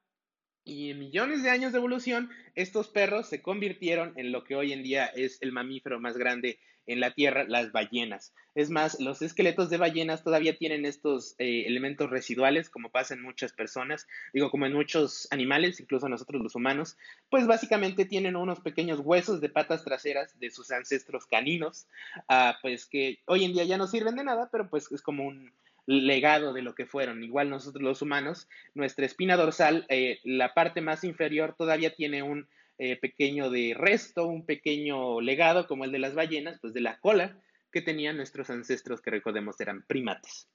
y en millones de años de evolución, estos perros se convirtieron en lo que hoy en día es el mamífero más grande en la Tierra, las ballenas. Es más, los esqueletos de ballenas todavía tienen estos eh, elementos residuales, como pasa en muchas personas, digo, como en muchos animales, incluso nosotros los humanos, pues básicamente tienen unos pequeños huesos de patas traseras de sus ancestros caninos, ah, pues que hoy en día ya no sirven de nada, pero pues es como un legado de lo que fueron. Igual nosotros los humanos, nuestra espina dorsal, eh, la parte más inferior todavía tiene un eh, pequeño de resto, un pequeño legado como el de las ballenas, pues de la cola que tenían nuestros ancestros que recordemos eran primates.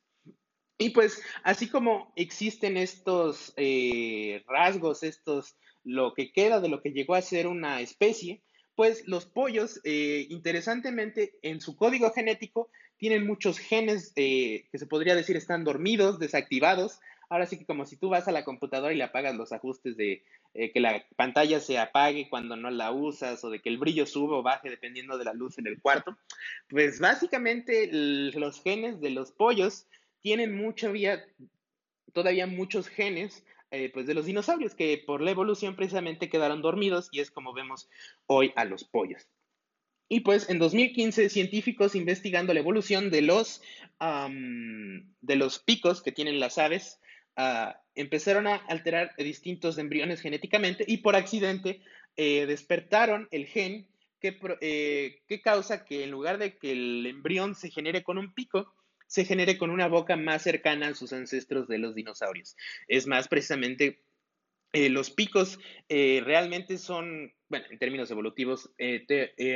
Y pues así como existen estos eh, rasgos, estos, lo que queda de lo que llegó a ser una especie, pues los pollos, interesantemente, en su código genético tienen muchos genes eh, que se podría decir están dormidos, desactivados. Ahora sí que como si tú vas a la computadora y le apagas los ajustes de eh, que la pantalla se apague cuando no la usas o de que el brillo sube o baje dependiendo de la luz en el cuarto. Pues básicamente los genes de los pollos tienen mucho todavía muchos genes eh, pues de los dinosaurios que por la evolución precisamente quedaron dormidos y es como vemos hoy a los pollos. Y pues en 2015, científicos investigando la evolución de los, de los picos que tienen las aves ah, empezaron a alterar distintos embriones genéticamente y por accidente eh, despertaron el gen que, eh, que causa que en lugar de que el embrión se genere con un pico, se genere con una boca más cercana a sus ancestros de los dinosaurios. Es más, precisamente eh, los picos eh, realmente son, bueno, en términos evolutivos, eh,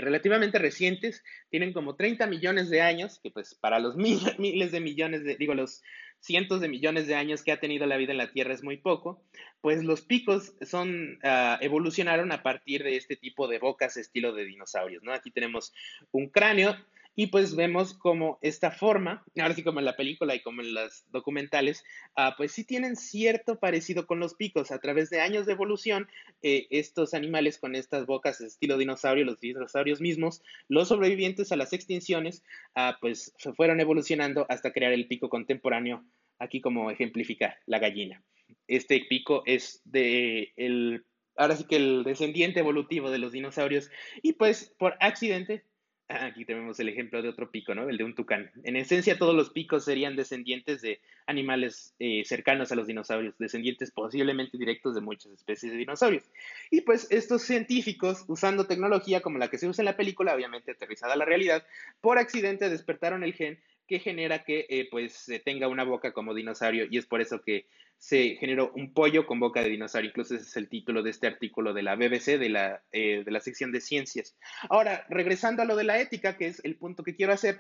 relativamente recientes, tienen como 30 millones de años, que pues para los miles de millones de, digo, los cientos de millones de años que ha tenido la vida en la Tierra es muy poco, pues los picos son, ah, evolucionaron a partir de este tipo de bocas estilo de dinosaurios, ¿no? Aquí tenemos un cráneo y pues vemos como esta forma, ahora sí como en la película y como en los documentales, ah, pues sí tienen cierto parecido con los picos. A través de años de evolución, eh, estos animales con estas bocas estilo dinosaurio, los dinosaurios mismos, los sobrevivientes a las extinciones, ah, pues se fueron evolucionando hasta crear el pico contemporáneo, aquí como ejemplifica la gallina. Este pico es de el ahora sí que el descendiente evolutivo de los dinosaurios y pues por accidente Aquí tenemos el ejemplo de otro pico, ¿no? El de un tucán. En esencia, todos los picos serían descendientes de animales eh, cercanos a los dinosaurios, descendientes posiblemente directos de muchas especies de dinosaurios. Y pues estos científicos, usando tecnología como la que se usa en la película, obviamente aterrizada a la realidad, por accidente despertaron el gen que genera que eh, pues tenga una boca como dinosaurio y es por eso que se generó un pollo con boca de dinosaurio. Incluso ese es el título de este artículo de la BBC, de la, eh, de la sección de ciencias. Ahora, regresando a lo de la ética, que es el punto que quiero hacer,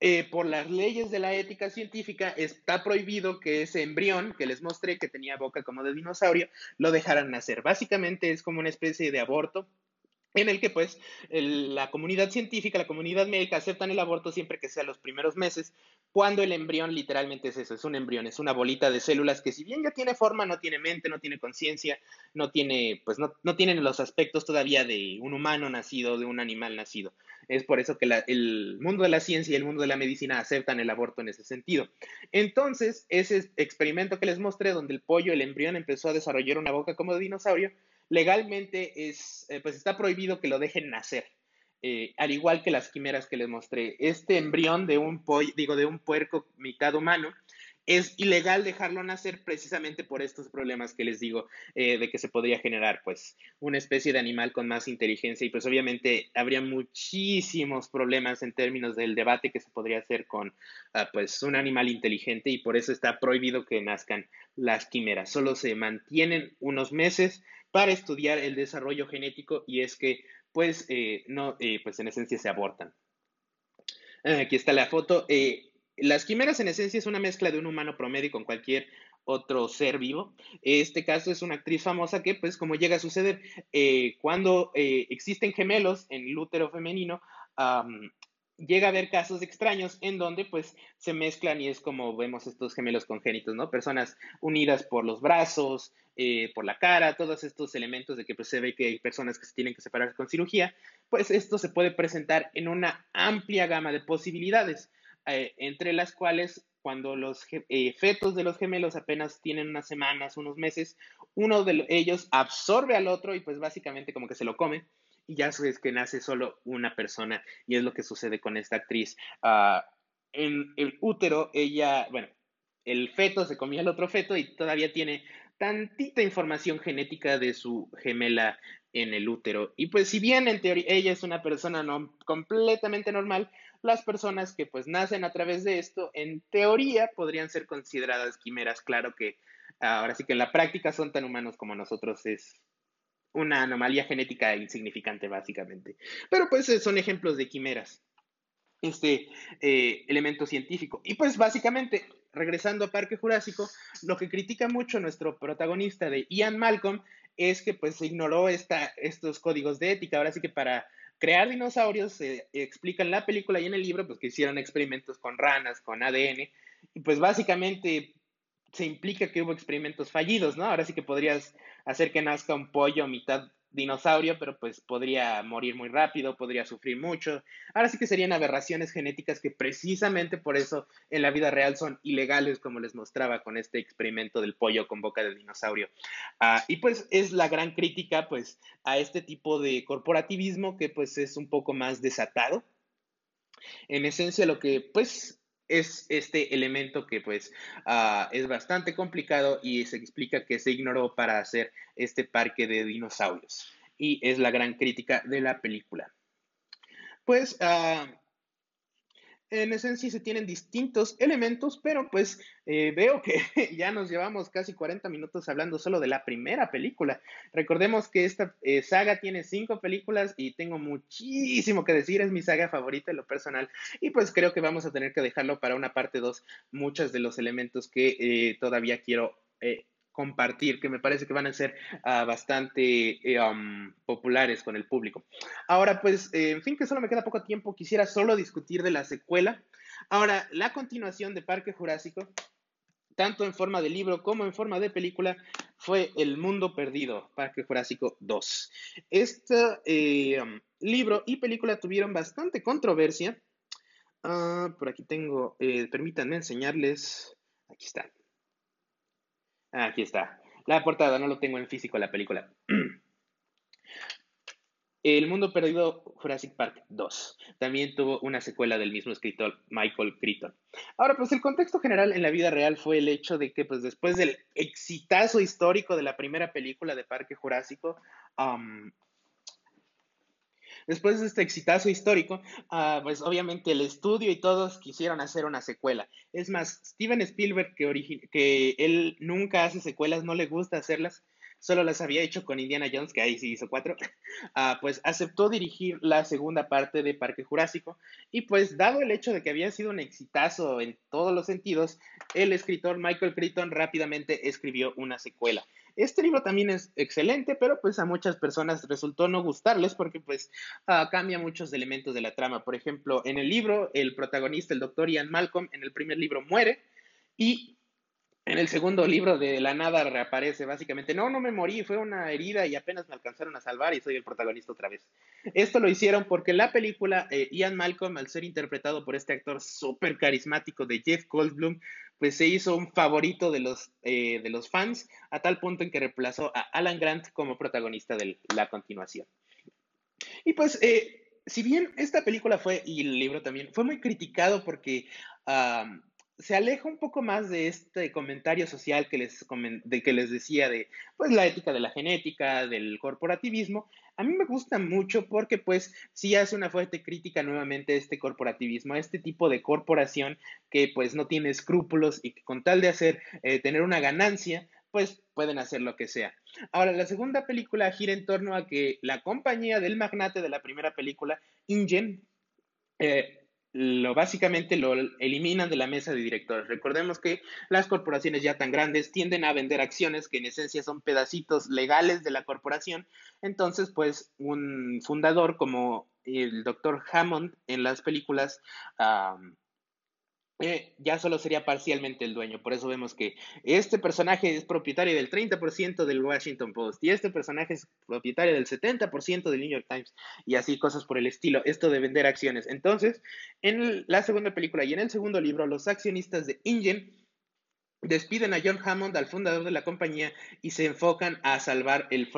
eh, por las leyes de la ética científica está prohibido que ese embrión que les mostré, que tenía boca como de dinosaurio, lo dejaran nacer. Básicamente es como una especie de aborto en el que pues la comunidad científica, la comunidad médica aceptan el aborto siempre que sea los primeros meses, cuando el embrión literalmente es eso, es un embrión, es una bolita de células que si bien ya tiene forma, no tiene mente, no tiene conciencia, no tiene, pues no, no tienen los aspectos todavía de un humano nacido, de un animal nacido. Es por eso que el mundo de la ciencia y el mundo de la medicina aceptan el aborto en ese sentido. Entonces, ese experimento que les mostré, donde el pollo, el embrión empezó a desarrollar una boca como de dinosaurio, legalmente es, eh, pues está prohibido que lo dejen nacer. Eh, al igual que las quimeras que les mostré. Este embrión de un pollo, digo, de un puerco mitad humano, es ilegal dejarlo nacer precisamente por estos problemas que les digo eh, de que se podría generar pues una especie de animal con más inteligencia y pues obviamente habría muchísimos problemas en términos del debate que se podría hacer con ah, pues un animal inteligente y por eso está prohibido que nazcan las quimeras solo se mantienen unos meses para estudiar el desarrollo genético y es que pues, eh, no, eh, pues en esencia se abortan. Aquí está la foto. Las quimeras en esencia es una mezcla de un humano promedio con cualquier otro ser vivo. Este caso es una actriz famosa que, pues, como llega a suceder, cuando existen gemelos en el útero femenino, llega a haber casos extraños en donde pues se mezclan y es como vemos estos gemelos congénitos, ¿no? Personas unidas por los brazos, eh, por la cara, todos estos elementos de que pues, se ve que hay personas que se tienen que separar con cirugía, pues esto se puede presentar en una amplia gama de posibilidades, eh, entre las cuales cuando los eh, fetos de los gemelos apenas tienen unas semanas, unos meses, uno de ellos absorbe al otro y pues básicamente como que se lo come y ya es que nace solo una persona y es lo que sucede con esta actriz. Ah, en el útero, ella, bueno, el feto se comía el otro feto y todavía tiene tantita información genética de su gemela en el útero. Y pues si bien en teoría ella es una persona no, completamente normal, las personas que pues nacen a través de esto, en teoría podrían ser consideradas quimeras. Claro que ahora sí que en la práctica son tan humanos como nosotros, es una anomalía genética insignificante, básicamente. Pero pues eh, son ejemplos de quimeras, este eh, elemento científico. Y pues básicamente, regresando a Parque Jurásico, lo que critica mucho nuestro protagonista de Ian Malcolm es que pues ignoró esta, estos códigos de ética. Ahora sí que para crear dinosaurios se explica en la película y en el libro pues que hicieron experimentos con ranas, con ADN, y pues básicamente se implica que hubo experimentos fallidos, ¿no? Ahora sí que podrías hacer que nazca un pollo mitad dinosaurio, pero pues podría morir muy rápido, podría sufrir mucho. Ahora sí que serían aberraciones genéticas que precisamente por eso en la vida real son ilegales, como les mostraba con este experimento del pollo con boca de dinosaurio. Ah, y pues es la gran crítica pues a este tipo de corporativismo que pues es un poco más desatado. En esencia lo que pues es este elemento que pues ah, es bastante complicado y se explica que se ignoró para hacer este parque de dinosaurios. Y es la gran crítica de la película. Pues uh, en esencia se tienen distintos elementos, pero pues eh, veo que ya nos llevamos casi 40 minutos hablando solo de la primera película. Recordemos que esta eh, saga tiene cinco películas y tengo muchísimo que decir, es mi saga favorita en lo personal y pues creo que vamos a tener que dejarlo para una parte 2, muchos de los elementos que eh, todavía quiero compartir, que me parece que van a ser ah, bastante eh, um, populares con el público. Ahora, pues, eh, en fin, que solo me queda poco tiempo, quisiera solo discutir de la secuela. Ahora, la continuación de Parque Jurásico, tanto en forma de libro como en forma de película, fue El Mundo Perdido, Parque Jurásico 2. Este eh, um, libro y película tuvieron bastante controversia. Ah, por aquí tengo, permítanme enseñarles, aquí está. Aquí está. La portada, no lo tengo en físico la película. El mundo perdido Jurassic Park 2. También tuvo una secuela del mismo escritor Michael Crichton. Ahora, pues el contexto general en la vida real fue el hecho de que, pues después del exitazo histórico de la primera película de Parque Jurásico, Después de este exitazo histórico, ah, pues obviamente el estudio y todos quisieron hacer una secuela. Es más, Steven Spielberg, que, que él nunca hace secuelas, no le gusta hacerlas, solo las había hecho con Indiana Jones, que ahí sí hizo cuatro, ah, pues aceptó dirigir la segunda parte de Parque Jurásico. Y pues dado el hecho de que había sido un exitazo en todos los sentidos, el escritor Michael Crichton rápidamente escribió una secuela. Este libro también es excelente, pero pues a muchas personas resultó no gustarles porque pues uh, cambia muchos elementos de la trama. Por ejemplo, en el libro, el protagonista, el doctor Ian Malcolm, en el primer libro muere y en el segundo libro de la nada reaparece básicamente, no, no me morí, fue una herida y apenas me alcanzaron a salvar y soy el protagonista otra vez. Esto lo hicieron porque la película eh, Ian Malcolm, al ser interpretado por este actor súper carismático de Jeff Goldblum, pues se hizo un favorito de los, eh, de los fans a tal punto en que reemplazó a Alan Grant como protagonista de la continuación. Y pues, eh, si bien esta película fue, y el libro también, fue muy criticado porque se aleja un poco más de este comentario social que les, de, que les decía de pues, la ética de la genética, del corporativismo. A mí me gusta mucho porque pues sí hace una fuerte crítica nuevamente a este corporativismo, a este tipo de corporación que pues no tiene escrúpulos y que con tal de hacer, eh, tener una ganancia, pues pueden hacer lo que sea. Ahora, la segunda película gira en torno a que la compañía del magnate de la primera película, InGen, eh, lo básicamente lo eliminan de la mesa de directores. Recordemos que las corporaciones ya tan grandes tienden a vender acciones que en esencia son pedacitos legales de la corporación. Entonces, pues un fundador como el doctor Hammond en las películas eh, ya solo sería parcialmente el dueño. Por eso vemos que este personaje es propietario del 30% del Washington Post y este personaje es propietario del 70% del New York Times y así cosas por el estilo. Esto de vender acciones. Entonces, en la segunda película y en el segundo libro, los accionistas de InGen Despiden a John Hammond, al fundador de la compañía, y se enfocan a salvar el,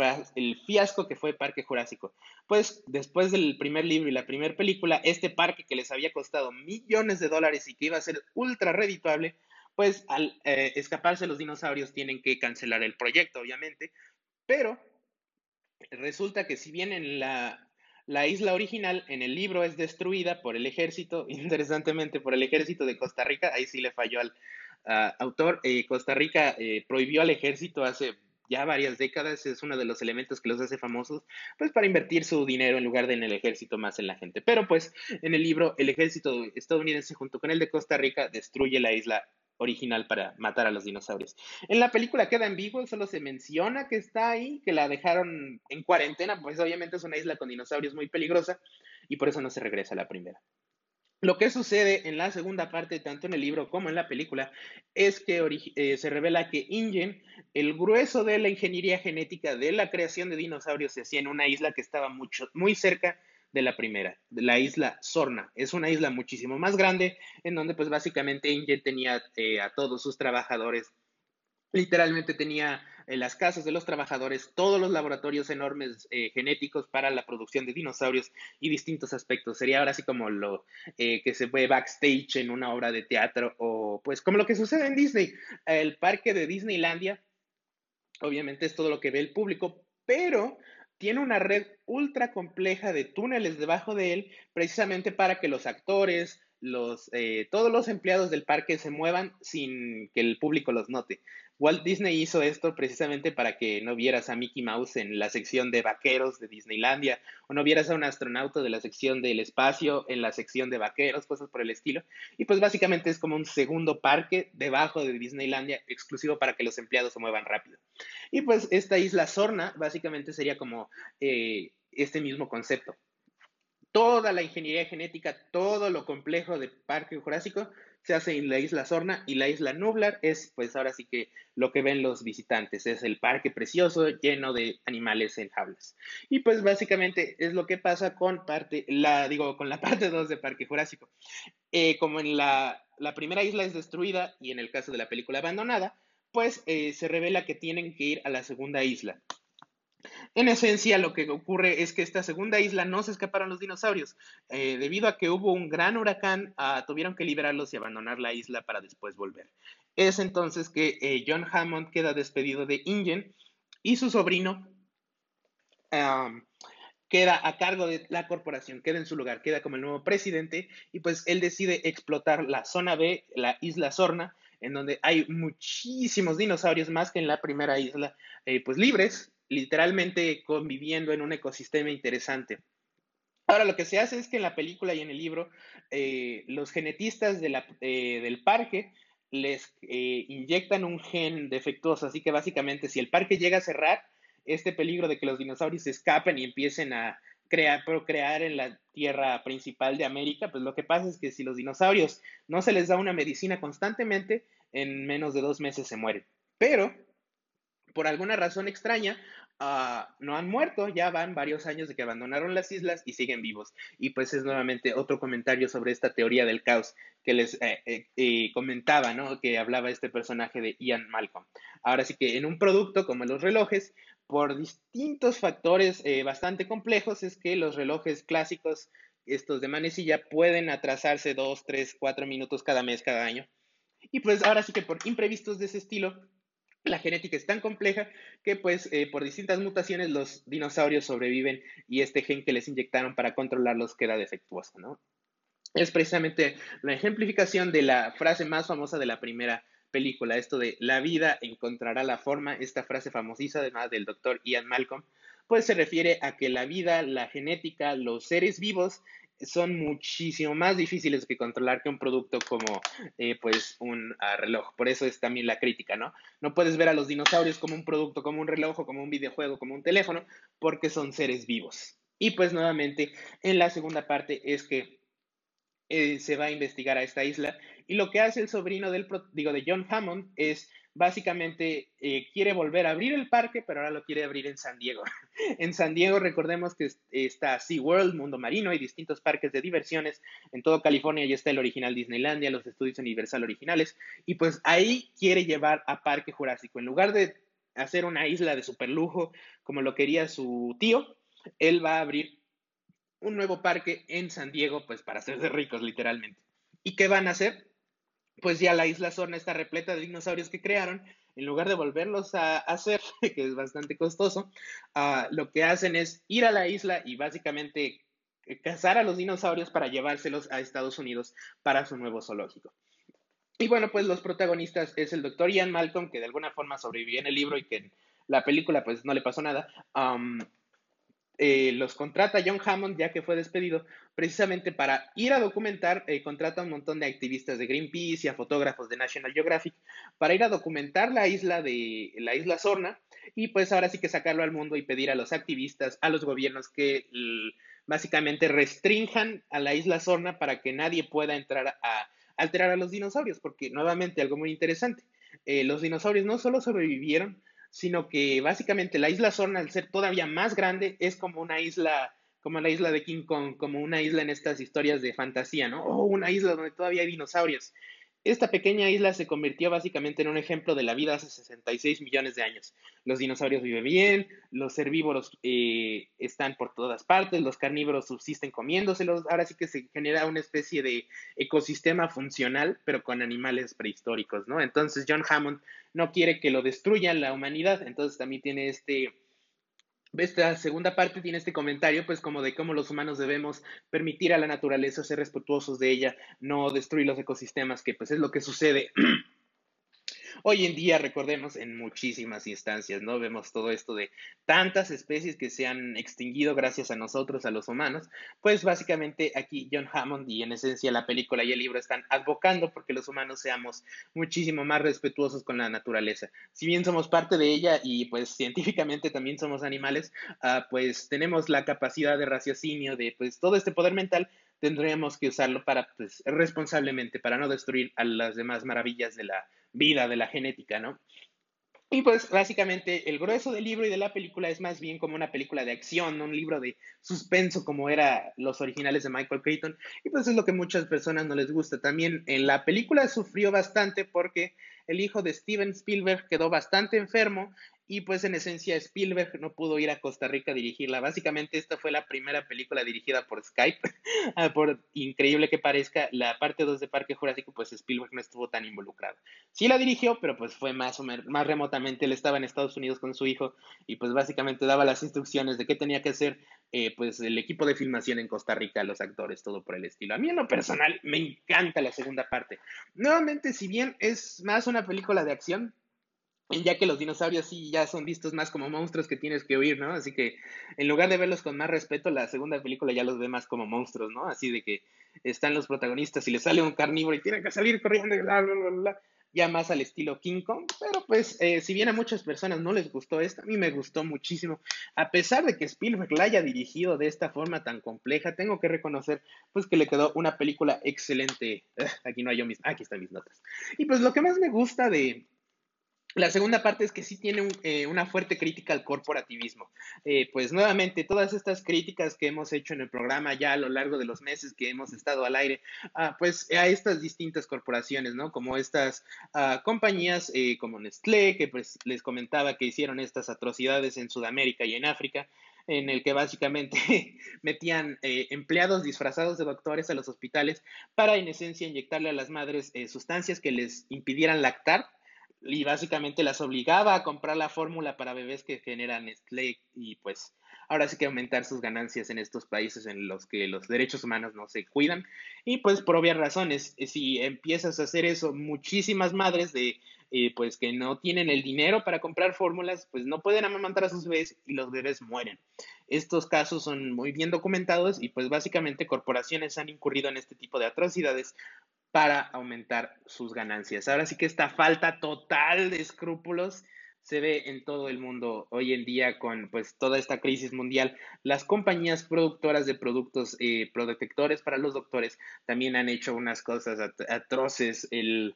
fiasco que fue Parque Jurásico. Pues después del primer libro y la primera película, este parque que les había costado millones de dólares y que iba a ser ultra redituable, pues al eh, escaparse los dinosaurios tienen que cancelar el proyecto, obviamente. Pero resulta que si bien en la, la isla original, en el libro es destruida por el ejército, interesantemente por el ejército de Costa Rica, ahí sí le falló al, autor, eh, Costa Rica eh, prohibió al ejército hace ya varias décadas, es uno de los elementos que los hace famosos, pues para invertir su dinero en lugar de en el ejército más en la gente. Pero pues en el libro el ejército estadounidense junto con el de Costa Rica destruye la isla original para matar a los dinosaurios. En la película queda vivo, solo se menciona que está ahí, que la dejaron en cuarentena, pues obviamente es una isla con dinosaurios muy peligrosa y por eso no se regresa a la primera. Lo que sucede en la segunda parte, tanto en el libro como en la película, es que eh, se revela que InGen, el grueso de la ingeniería genética de la creación de dinosaurios, se hacía en una isla que estaba mucho, muy cerca de la primera, de la isla Sorna. Es una isla muchísimo más grande, en donde pues básicamente InGen tenía eh, a todos sus trabajadores Literalmente tenía en las casas de los trabajadores todos los laboratorios enormes eh, genéticos para la producción de dinosaurios y distintos aspectos. Sería ahora así como lo eh, que se ve backstage en una obra de teatro o pues como lo que sucede en Disney. El parque de Disneylandia, obviamente es todo lo que ve el público, pero tiene una red ultra compleja de túneles debajo de él precisamente para que los actores, los, eh, todos los empleados del parque se muevan sin que el público los note. Walt Disney hizo esto precisamente para que no vieras a Mickey Mouse en la sección de vaqueros de Disneylandia o no vieras a un astronauta de la sección del espacio en la sección de vaqueros, cosas por el estilo. Y pues básicamente es como un segundo parque debajo de Disneylandia exclusivo para que los empleados se muevan rápido. Y pues esta isla Sorna básicamente sería como eh, este mismo concepto toda la ingeniería genética, todo lo complejo de Parque Jurásico se hace en la isla Sorna y la isla Nublar es pues ahora sí que lo que ven los visitantes, es el parque precioso lleno de animales en jaulas. Y pues básicamente es lo que pasa con parte, la, digo, con la parte 2 de Parque Jurásico. Eh, como en la, primera isla es destruida y en el caso de la película abandonada, pues eh, se revela que tienen que ir a la segunda isla. En esencia, lo que ocurre es que esta segunda isla no se escaparon los dinosaurios. Eh, debido a que hubo un gran huracán, ah, tuvieron que liberarlos y abandonar la isla para después volver. Es entonces que eh, John Hammond queda despedido de InGen y su sobrino queda a cargo de la corporación, queda en su lugar, queda como el nuevo presidente y pues él decide explotar la zona B, la isla Sorna, en donde hay muchísimos dinosaurios más que en la primera isla, eh, pues libres, literalmente conviviendo en un ecosistema interesante. Ahora, lo que se hace es que en la película y en el libro, eh, los genetistas eh, del parque les eh, inyectan un gen defectuoso, así que básicamente si el parque llega a cerrar, este peligro de que los dinosaurios se escapen y empiecen a crear, procrear en la tierra principal de América, pues lo que pasa es que si los dinosaurios no se les da una medicina constantemente, en menos de dos meses se mueren. Pero por alguna razón extraña, ah, no han muerto, ya van varios años de que abandonaron las islas y siguen vivos. Y pues es nuevamente otro comentario sobre esta teoría del caos que les eh, eh, eh, comentaba, ¿no? Que hablaba este personaje de Ian Malcolm. Ahora sí que en un producto como los relojes, por distintos factores bastante complejos, es que los relojes clásicos, estos de manecilla, pueden atrasarse dos, tres, cuatro minutos cada mes, cada año. Y pues ahora sí que por imprevistos de ese estilo, la genética es tan compleja que pues eh, por distintas mutaciones los dinosaurios sobreviven y este gen que les inyectaron para controlarlos queda defectuoso, ¿no? Es precisamente la ejemplificación de la frase más famosa de la primera película, esto de la vida encontrará la forma, esta frase famosísima además del doctor Ian Malcolm, pues se refiere a que la vida, la genética, los seres vivos son muchísimo más difíciles que controlar que un producto como eh, pues un ah, reloj. Por eso es también la crítica, ¿no? No puedes ver a los dinosaurios como un producto, como un reloj como un videojuego, como un teléfono, porque son seres vivos. Y pues nuevamente en la segunda parte es que eh, se va a investigar a esta isla y lo que hace el sobrino del, digo, de John Hammond es básicamente eh, quiere volver a abrir el parque, pero ahora lo quiere abrir en San Diego. en San Diego recordemos que está SeaWorld, Mundo Marino, y distintos parques de diversiones. En todo California ya está el original Disneylandia, los estudios Universal originales, y pues ahí quiere llevar a Parque Jurásico. En lugar de hacer una isla de superlujo como lo quería su tío, él va a abrir un nuevo parque en San Diego, pues para hacerse ricos literalmente. ¿Y qué van a hacer? Pues ya la isla Sorna está repleta de dinosaurios que crearon, en lugar de volverlos a hacer, que es bastante costoso, ah, lo que hacen es ir a la isla y básicamente eh, cazar a los dinosaurios para llevárselos a Estados Unidos para su nuevo zoológico. Y bueno, pues los protagonistas es el doctor Ian Malcolm, que de alguna forma sobrevivió en el libro y que en la película pues no le pasó nada. Eh, los contrata John Hammond, ya que fue despedido, precisamente para ir a documentar, eh, contrata a un montón de activistas de Greenpeace y a fotógrafos de National Geographic para ir a documentar la isla de la isla Sorna y pues ahora sí que sacarlo al mundo y pedir a los activistas, a los gobiernos que básicamente restrinjan a la isla Sorna para que nadie pueda entrar a alterar a los dinosaurios, porque nuevamente algo muy interesante, eh, los dinosaurios no solo sobrevivieron, sino que básicamente la isla Sorna, al ser todavía más grande, es como una isla, como la isla de King Kong, como una isla en estas historias de fantasía, ¿no? O una isla donde todavía hay dinosaurios. Esta pequeña isla se convirtió básicamente en un ejemplo de la vida hace 66 millones de años. Los dinosaurios viven bien, los herbívoros eh, están por todas partes, los carnívoros subsisten comiéndoselos. Ahora sí que se genera una especie de ecosistema funcional, pero con animales prehistóricos, ¿no? Entonces John Hammond no quiere que lo destruya la humanidad, entonces también tiene este esta segunda parte tiene este comentario, pues como de cómo los humanos debemos permitir a la naturaleza ser respetuosos de ella, no destruir los ecosistemas, que pues es lo que sucede Hoy en día, recordemos, en muchísimas instancias, ¿no? Vemos todo esto de tantas especies que se han extinguido gracias a nosotros, a los humanos. Pues básicamente aquí John Hammond y en esencia la película y el libro están advocando porque los humanos seamos muchísimo más respetuosos con la naturaleza. Si bien somos parte de ella y pues científicamente también somos animales, uh, pues tenemos la capacidad de raciocinio, de pues todo este poder mental tendríamos que usarlo para, pues, responsablemente, para no destruir a las demás maravillas de la vida, de la genética, ¿no? Y pues básicamente el grueso del libro y de la película es más bien como una película de acción, un libro de suspenso como era los originales de Michael Crichton. Y pues es lo que muchas personas no les gusta. También en la película sufrió bastante porque el hijo de Steven Spielberg quedó bastante enfermo y pues en esencia Spielberg no pudo ir a Costa Rica a dirigirla. Básicamente esta fue la primera película dirigida por Skype. Ah, por increíble que parezca, la parte 2 de Parque Jurásico, pues Spielberg no estuvo tan involucrado. Sí la dirigió, pero pues fue más o menos, más remotamente. Él estaba en Estados Unidos con su hijo y pues básicamente daba las instrucciones de qué tenía que hacer eh, pues el equipo de filmación en Costa Rica, los actores, todo por el estilo. A mí en lo personal me encanta la segunda parte. Nuevamente, si bien es más una película de acción, ya que los dinosaurios sí ya son vistos más como monstruos que tienes que huir, ¿no? Así que en lugar de verlos con más respeto, la segunda película ya los ve más como monstruos, ¿no? Así de que están los protagonistas y les sale un carnívoro y tienen que salir corriendo bla, bla, bla, bla, ya más al estilo King Kong, pero pues eh, si bien a muchas personas no les gustó esta, a mí me gustó muchísimo, a pesar de que Spielberg la haya dirigido de esta forma tan compleja, tengo que reconocer pues que le quedó una película excelente, aquí no hay yo mis, aquí están mis notas, y pues lo que más me gusta de, la segunda parte es que sí tiene eh, una fuerte crítica al corporativismo. Eh, pues nuevamente, todas estas críticas que hemos hecho en el programa ya a lo largo de los meses que hemos estado al aire, ah, pues a estas distintas corporaciones, ¿no? Como estas ah, compañías eh, como Nestlé, que pues les comentaba que hicieron estas atrocidades en Sudamérica y en África, en el que básicamente metían empleados disfrazados de doctores a los hospitales para en esencia inyectarle a las madres sustancias que les impidieran lactar y básicamente las obligaba a comprar la fórmula para bebés que generan Nestlé y pues ahora sí que aumentar sus ganancias en estos países en los que los derechos humanos no se cuidan. Y pues por obvias razones si empiezas a hacer eso muchísimas madres de eh, pues que no tienen el dinero para comprar fórmulas pues no pueden amamantar a sus bebés y los bebés mueren. Estos casos son muy bien documentados y pues básicamente corporaciones han incurrido en este tipo de atrocidades para aumentar sus ganancias. Ahora sí que esta falta total de escrúpulos se ve en todo el mundo hoy en día con pues toda esta crisis mundial. Las compañías productoras de productos eh, protectores para los doctores también han hecho unas cosas atroces. El,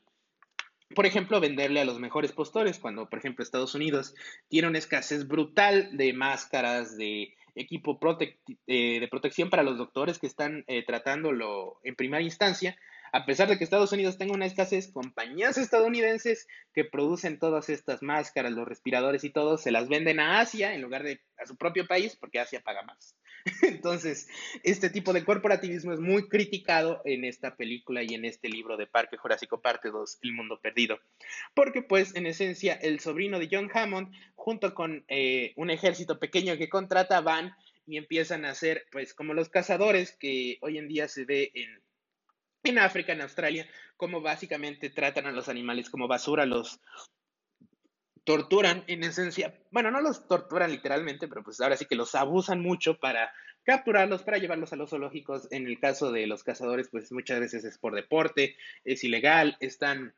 por ejemplo, venderle a los mejores postores, cuando por ejemplo Estados Unidos tiene una escasez brutal de máscaras, de equipo eh, de protección para los doctores que están eh, tratándolo en primera instancia, a pesar de que Estados Unidos tenga una escasez, compañías estadounidenses que producen todas estas máscaras, los respiradores y todo, se las venden a Asia en lugar de a su propio país porque Asia paga más. Entonces, este tipo de corporativismo es muy criticado en esta película y en este libro de Parque Jurásico Parte 2, El Mundo Perdido. Porque pues en esencia el sobrino de John Hammond junto con eh, un ejército pequeño que contrata van y empiezan a hacer pues como los cazadores que hoy en día se ve en en África, en Australia, cómo básicamente tratan a los animales como basura, los torturan en esencia, bueno, no los torturan literalmente, pero pues ahora sí que los abusan mucho para capturarlos, para llevarlos a los zoológicos. En el caso de los cazadores, pues muchas veces es por deporte, es ilegal, están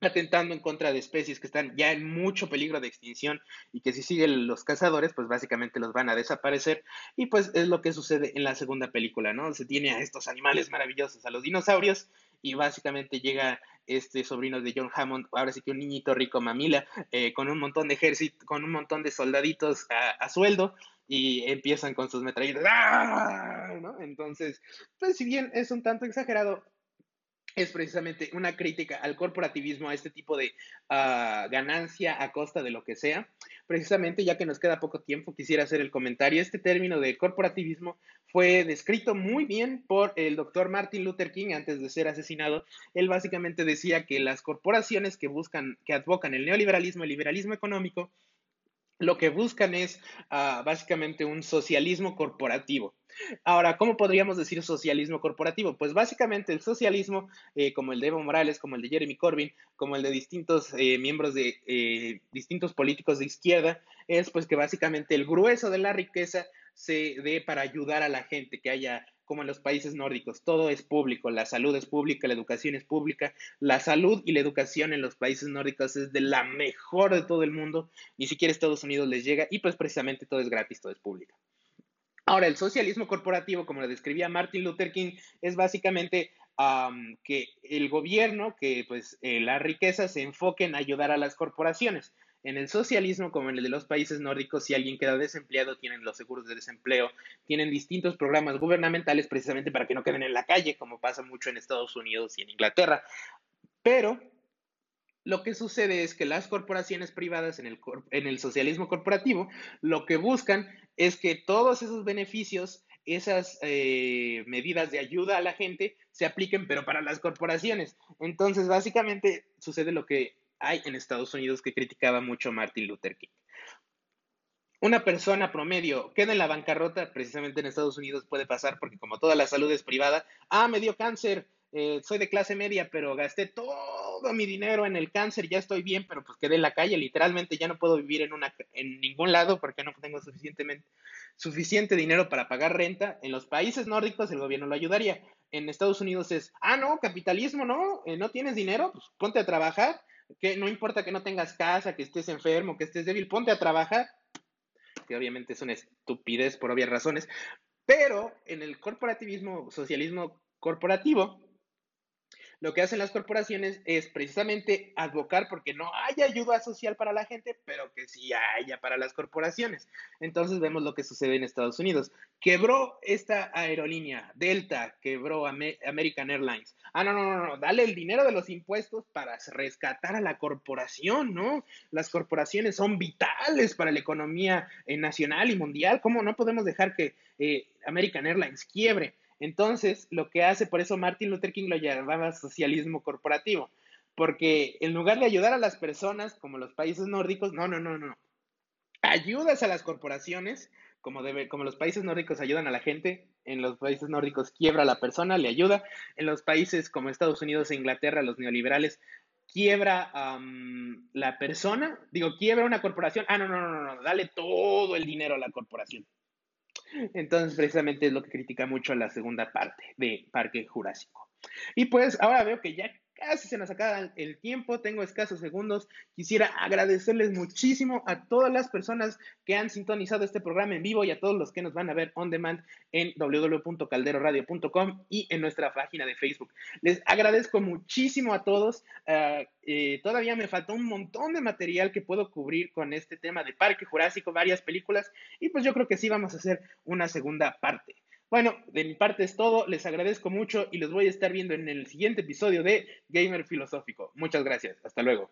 atentando en contra de especies que están ya en mucho peligro de extinción y que si siguen los cazadores, pues básicamente los van a desaparecer. Y pues es lo que sucede en la segunda película, ¿no? Se tiene a estos animales maravillosos, a los dinosaurios, y básicamente llega este sobrino de John Hammond, ahora sí que un niñito rico mamila, eh, con un montón de ejército, con un montón de soldaditos a, sueldo, y empiezan con sus metralletas, ¡ah! ¿no? Entonces, pues si bien es un tanto exagerado, es precisamente una crítica al corporativismo, a este tipo de ah, ganancia a costa de lo que sea. Precisamente, ya que nos queda poco tiempo, quisiera hacer el comentario. Este término de corporativismo fue descrito muy bien por el doctor Martin Luther King antes de ser asesinado. Él básicamente decía que las corporaciones que buscan, que advocan el neoliberalismo, el liberalismo económico, lo que buscan es ah, básicamente un socialismo corporativo. Ahora, ¿cómo podríamos decir socialismo corporativo? Pues básicamente el socialismo, eh, como el de Evo Morales, como el de Jeremy Corbyn, como el de distintos eh, miembros de eh, distintos políticos de izquierda, es pues que básicamente el grueso de la riqueza se dé para ayudar a la gente, que haya como en los países nórdicos, todo es público, la salud es pública, la educación es pública, la salud y la educación en los países nórdicos es de la mejor de todo el mundo, ni siquiera Estados Unidos les llega y pues precisamente todo es gratis, todo es público. Ahora, el socialismo corporativo, como lo describía Martin Luther King, es básicamente que el gobierno, que pues eh, la riqueza se enfoque en ayudar a las corporaciones. En el socialismo, como en el de los países nórdicos, si alguien queda desempleado, tienen los seguros de desempleo, tienen distintos programas gubernamentales precisamente para que no queden en la calle, como pasa mucho en Estados Unidos y en Inglaterra. Pero lo que sucede es que las corporaciones privadas en el, socialismo corporativo lo que buscan es que todos esos beneficios, esas eh, medidas de ayuda a la gente se apliquen, pero para las corporaciones. Entonces, básicamente sucede lo que hay en Estados Unidos que criticaba mucho Martin Luther King. Una persona promedio queda en la bancarrota, precisamente en Estados Unidos puede pasar porque como toda la salud es privada, ah, me dio cáncer, eh, soy de clase media, pero gasté todo mi dinero en el cáncer, ya estoy bien, pero pues quedé en la calle, literalmente ya no puedo vivir en, una, en ningún lado porque no tengo suficientemente, suficiente dinero para pagar renta. En los países nórdicos el gobierno lo ayudaría. En Estados Unidos es, ah, no, capitalismo, no, eh, no tienes dinero, pues ponte a trabajar que no importa que no tengas casa, que estés enfermo, que estés débil, ponte a trabajar, que obviamente es una estupidez por obvias razones, pero en el corporativismo, socialismo corporativo, lo que hacen las corporaciones es precisamente advocar porque no haya ayuda social para la gente, pero que sí haya para las corporaciones. Entonces vemos lo que sucede en Estados Unidos. Quebró esta aerolínea, Delta, quebró American Airlines. Ah, no, no, no, no, dale el dinero de los impuestos para rescatar a la corporación, ¿no? Las corporaciones son vitales para la economía eh, nacional y mundial. ¿Cómo no podemos dejar que eh, American Airlines quiebre? Entonces, lo que hace, por eso Martin Luther King lo llamaba socialismo corporativo, porque en lugar de ayudar a las personas como los países nórdicos, no, no, no, no. Ayudas a las corporaciones, como, debe, como los países nórdicos ayudan a la gente, en los países nórdicos quiebra a la persona, le ayuda. En los países como Estados Unidos e Inglaterra, los neoliberales, quiebra la persona, digo, quiebra una corporación, ah, no, no, no, no, dale todo el dinero a la corporación. Entonces, precisamente es lo que critica mucho la segunda parte de Parque Jurásico. Y pues ahora veo que ya casi se nos acaba el tiempo, tengo escasos segundos. Quisiera agradecerles muchísimo a todas las personas que han sintonizado este programa en vivo y a todos los que nos van a ver on demand en www.calderoradio.com y en nuestra página de Facebook. Les agradezco muchísimo a todos. Ah, eh, todavía me falta un montón de material que puedo cubrir con este tema de Parque Jurásico, varias películas, y pues yo creo que sí vamos a hacer una segunda parte. Bueno, de mi parte es todo. Les agradezco mucho y los voy a estar viendo en el siguiente episodio de Gamer Filosófico. Muchas gracias. Hasta luego.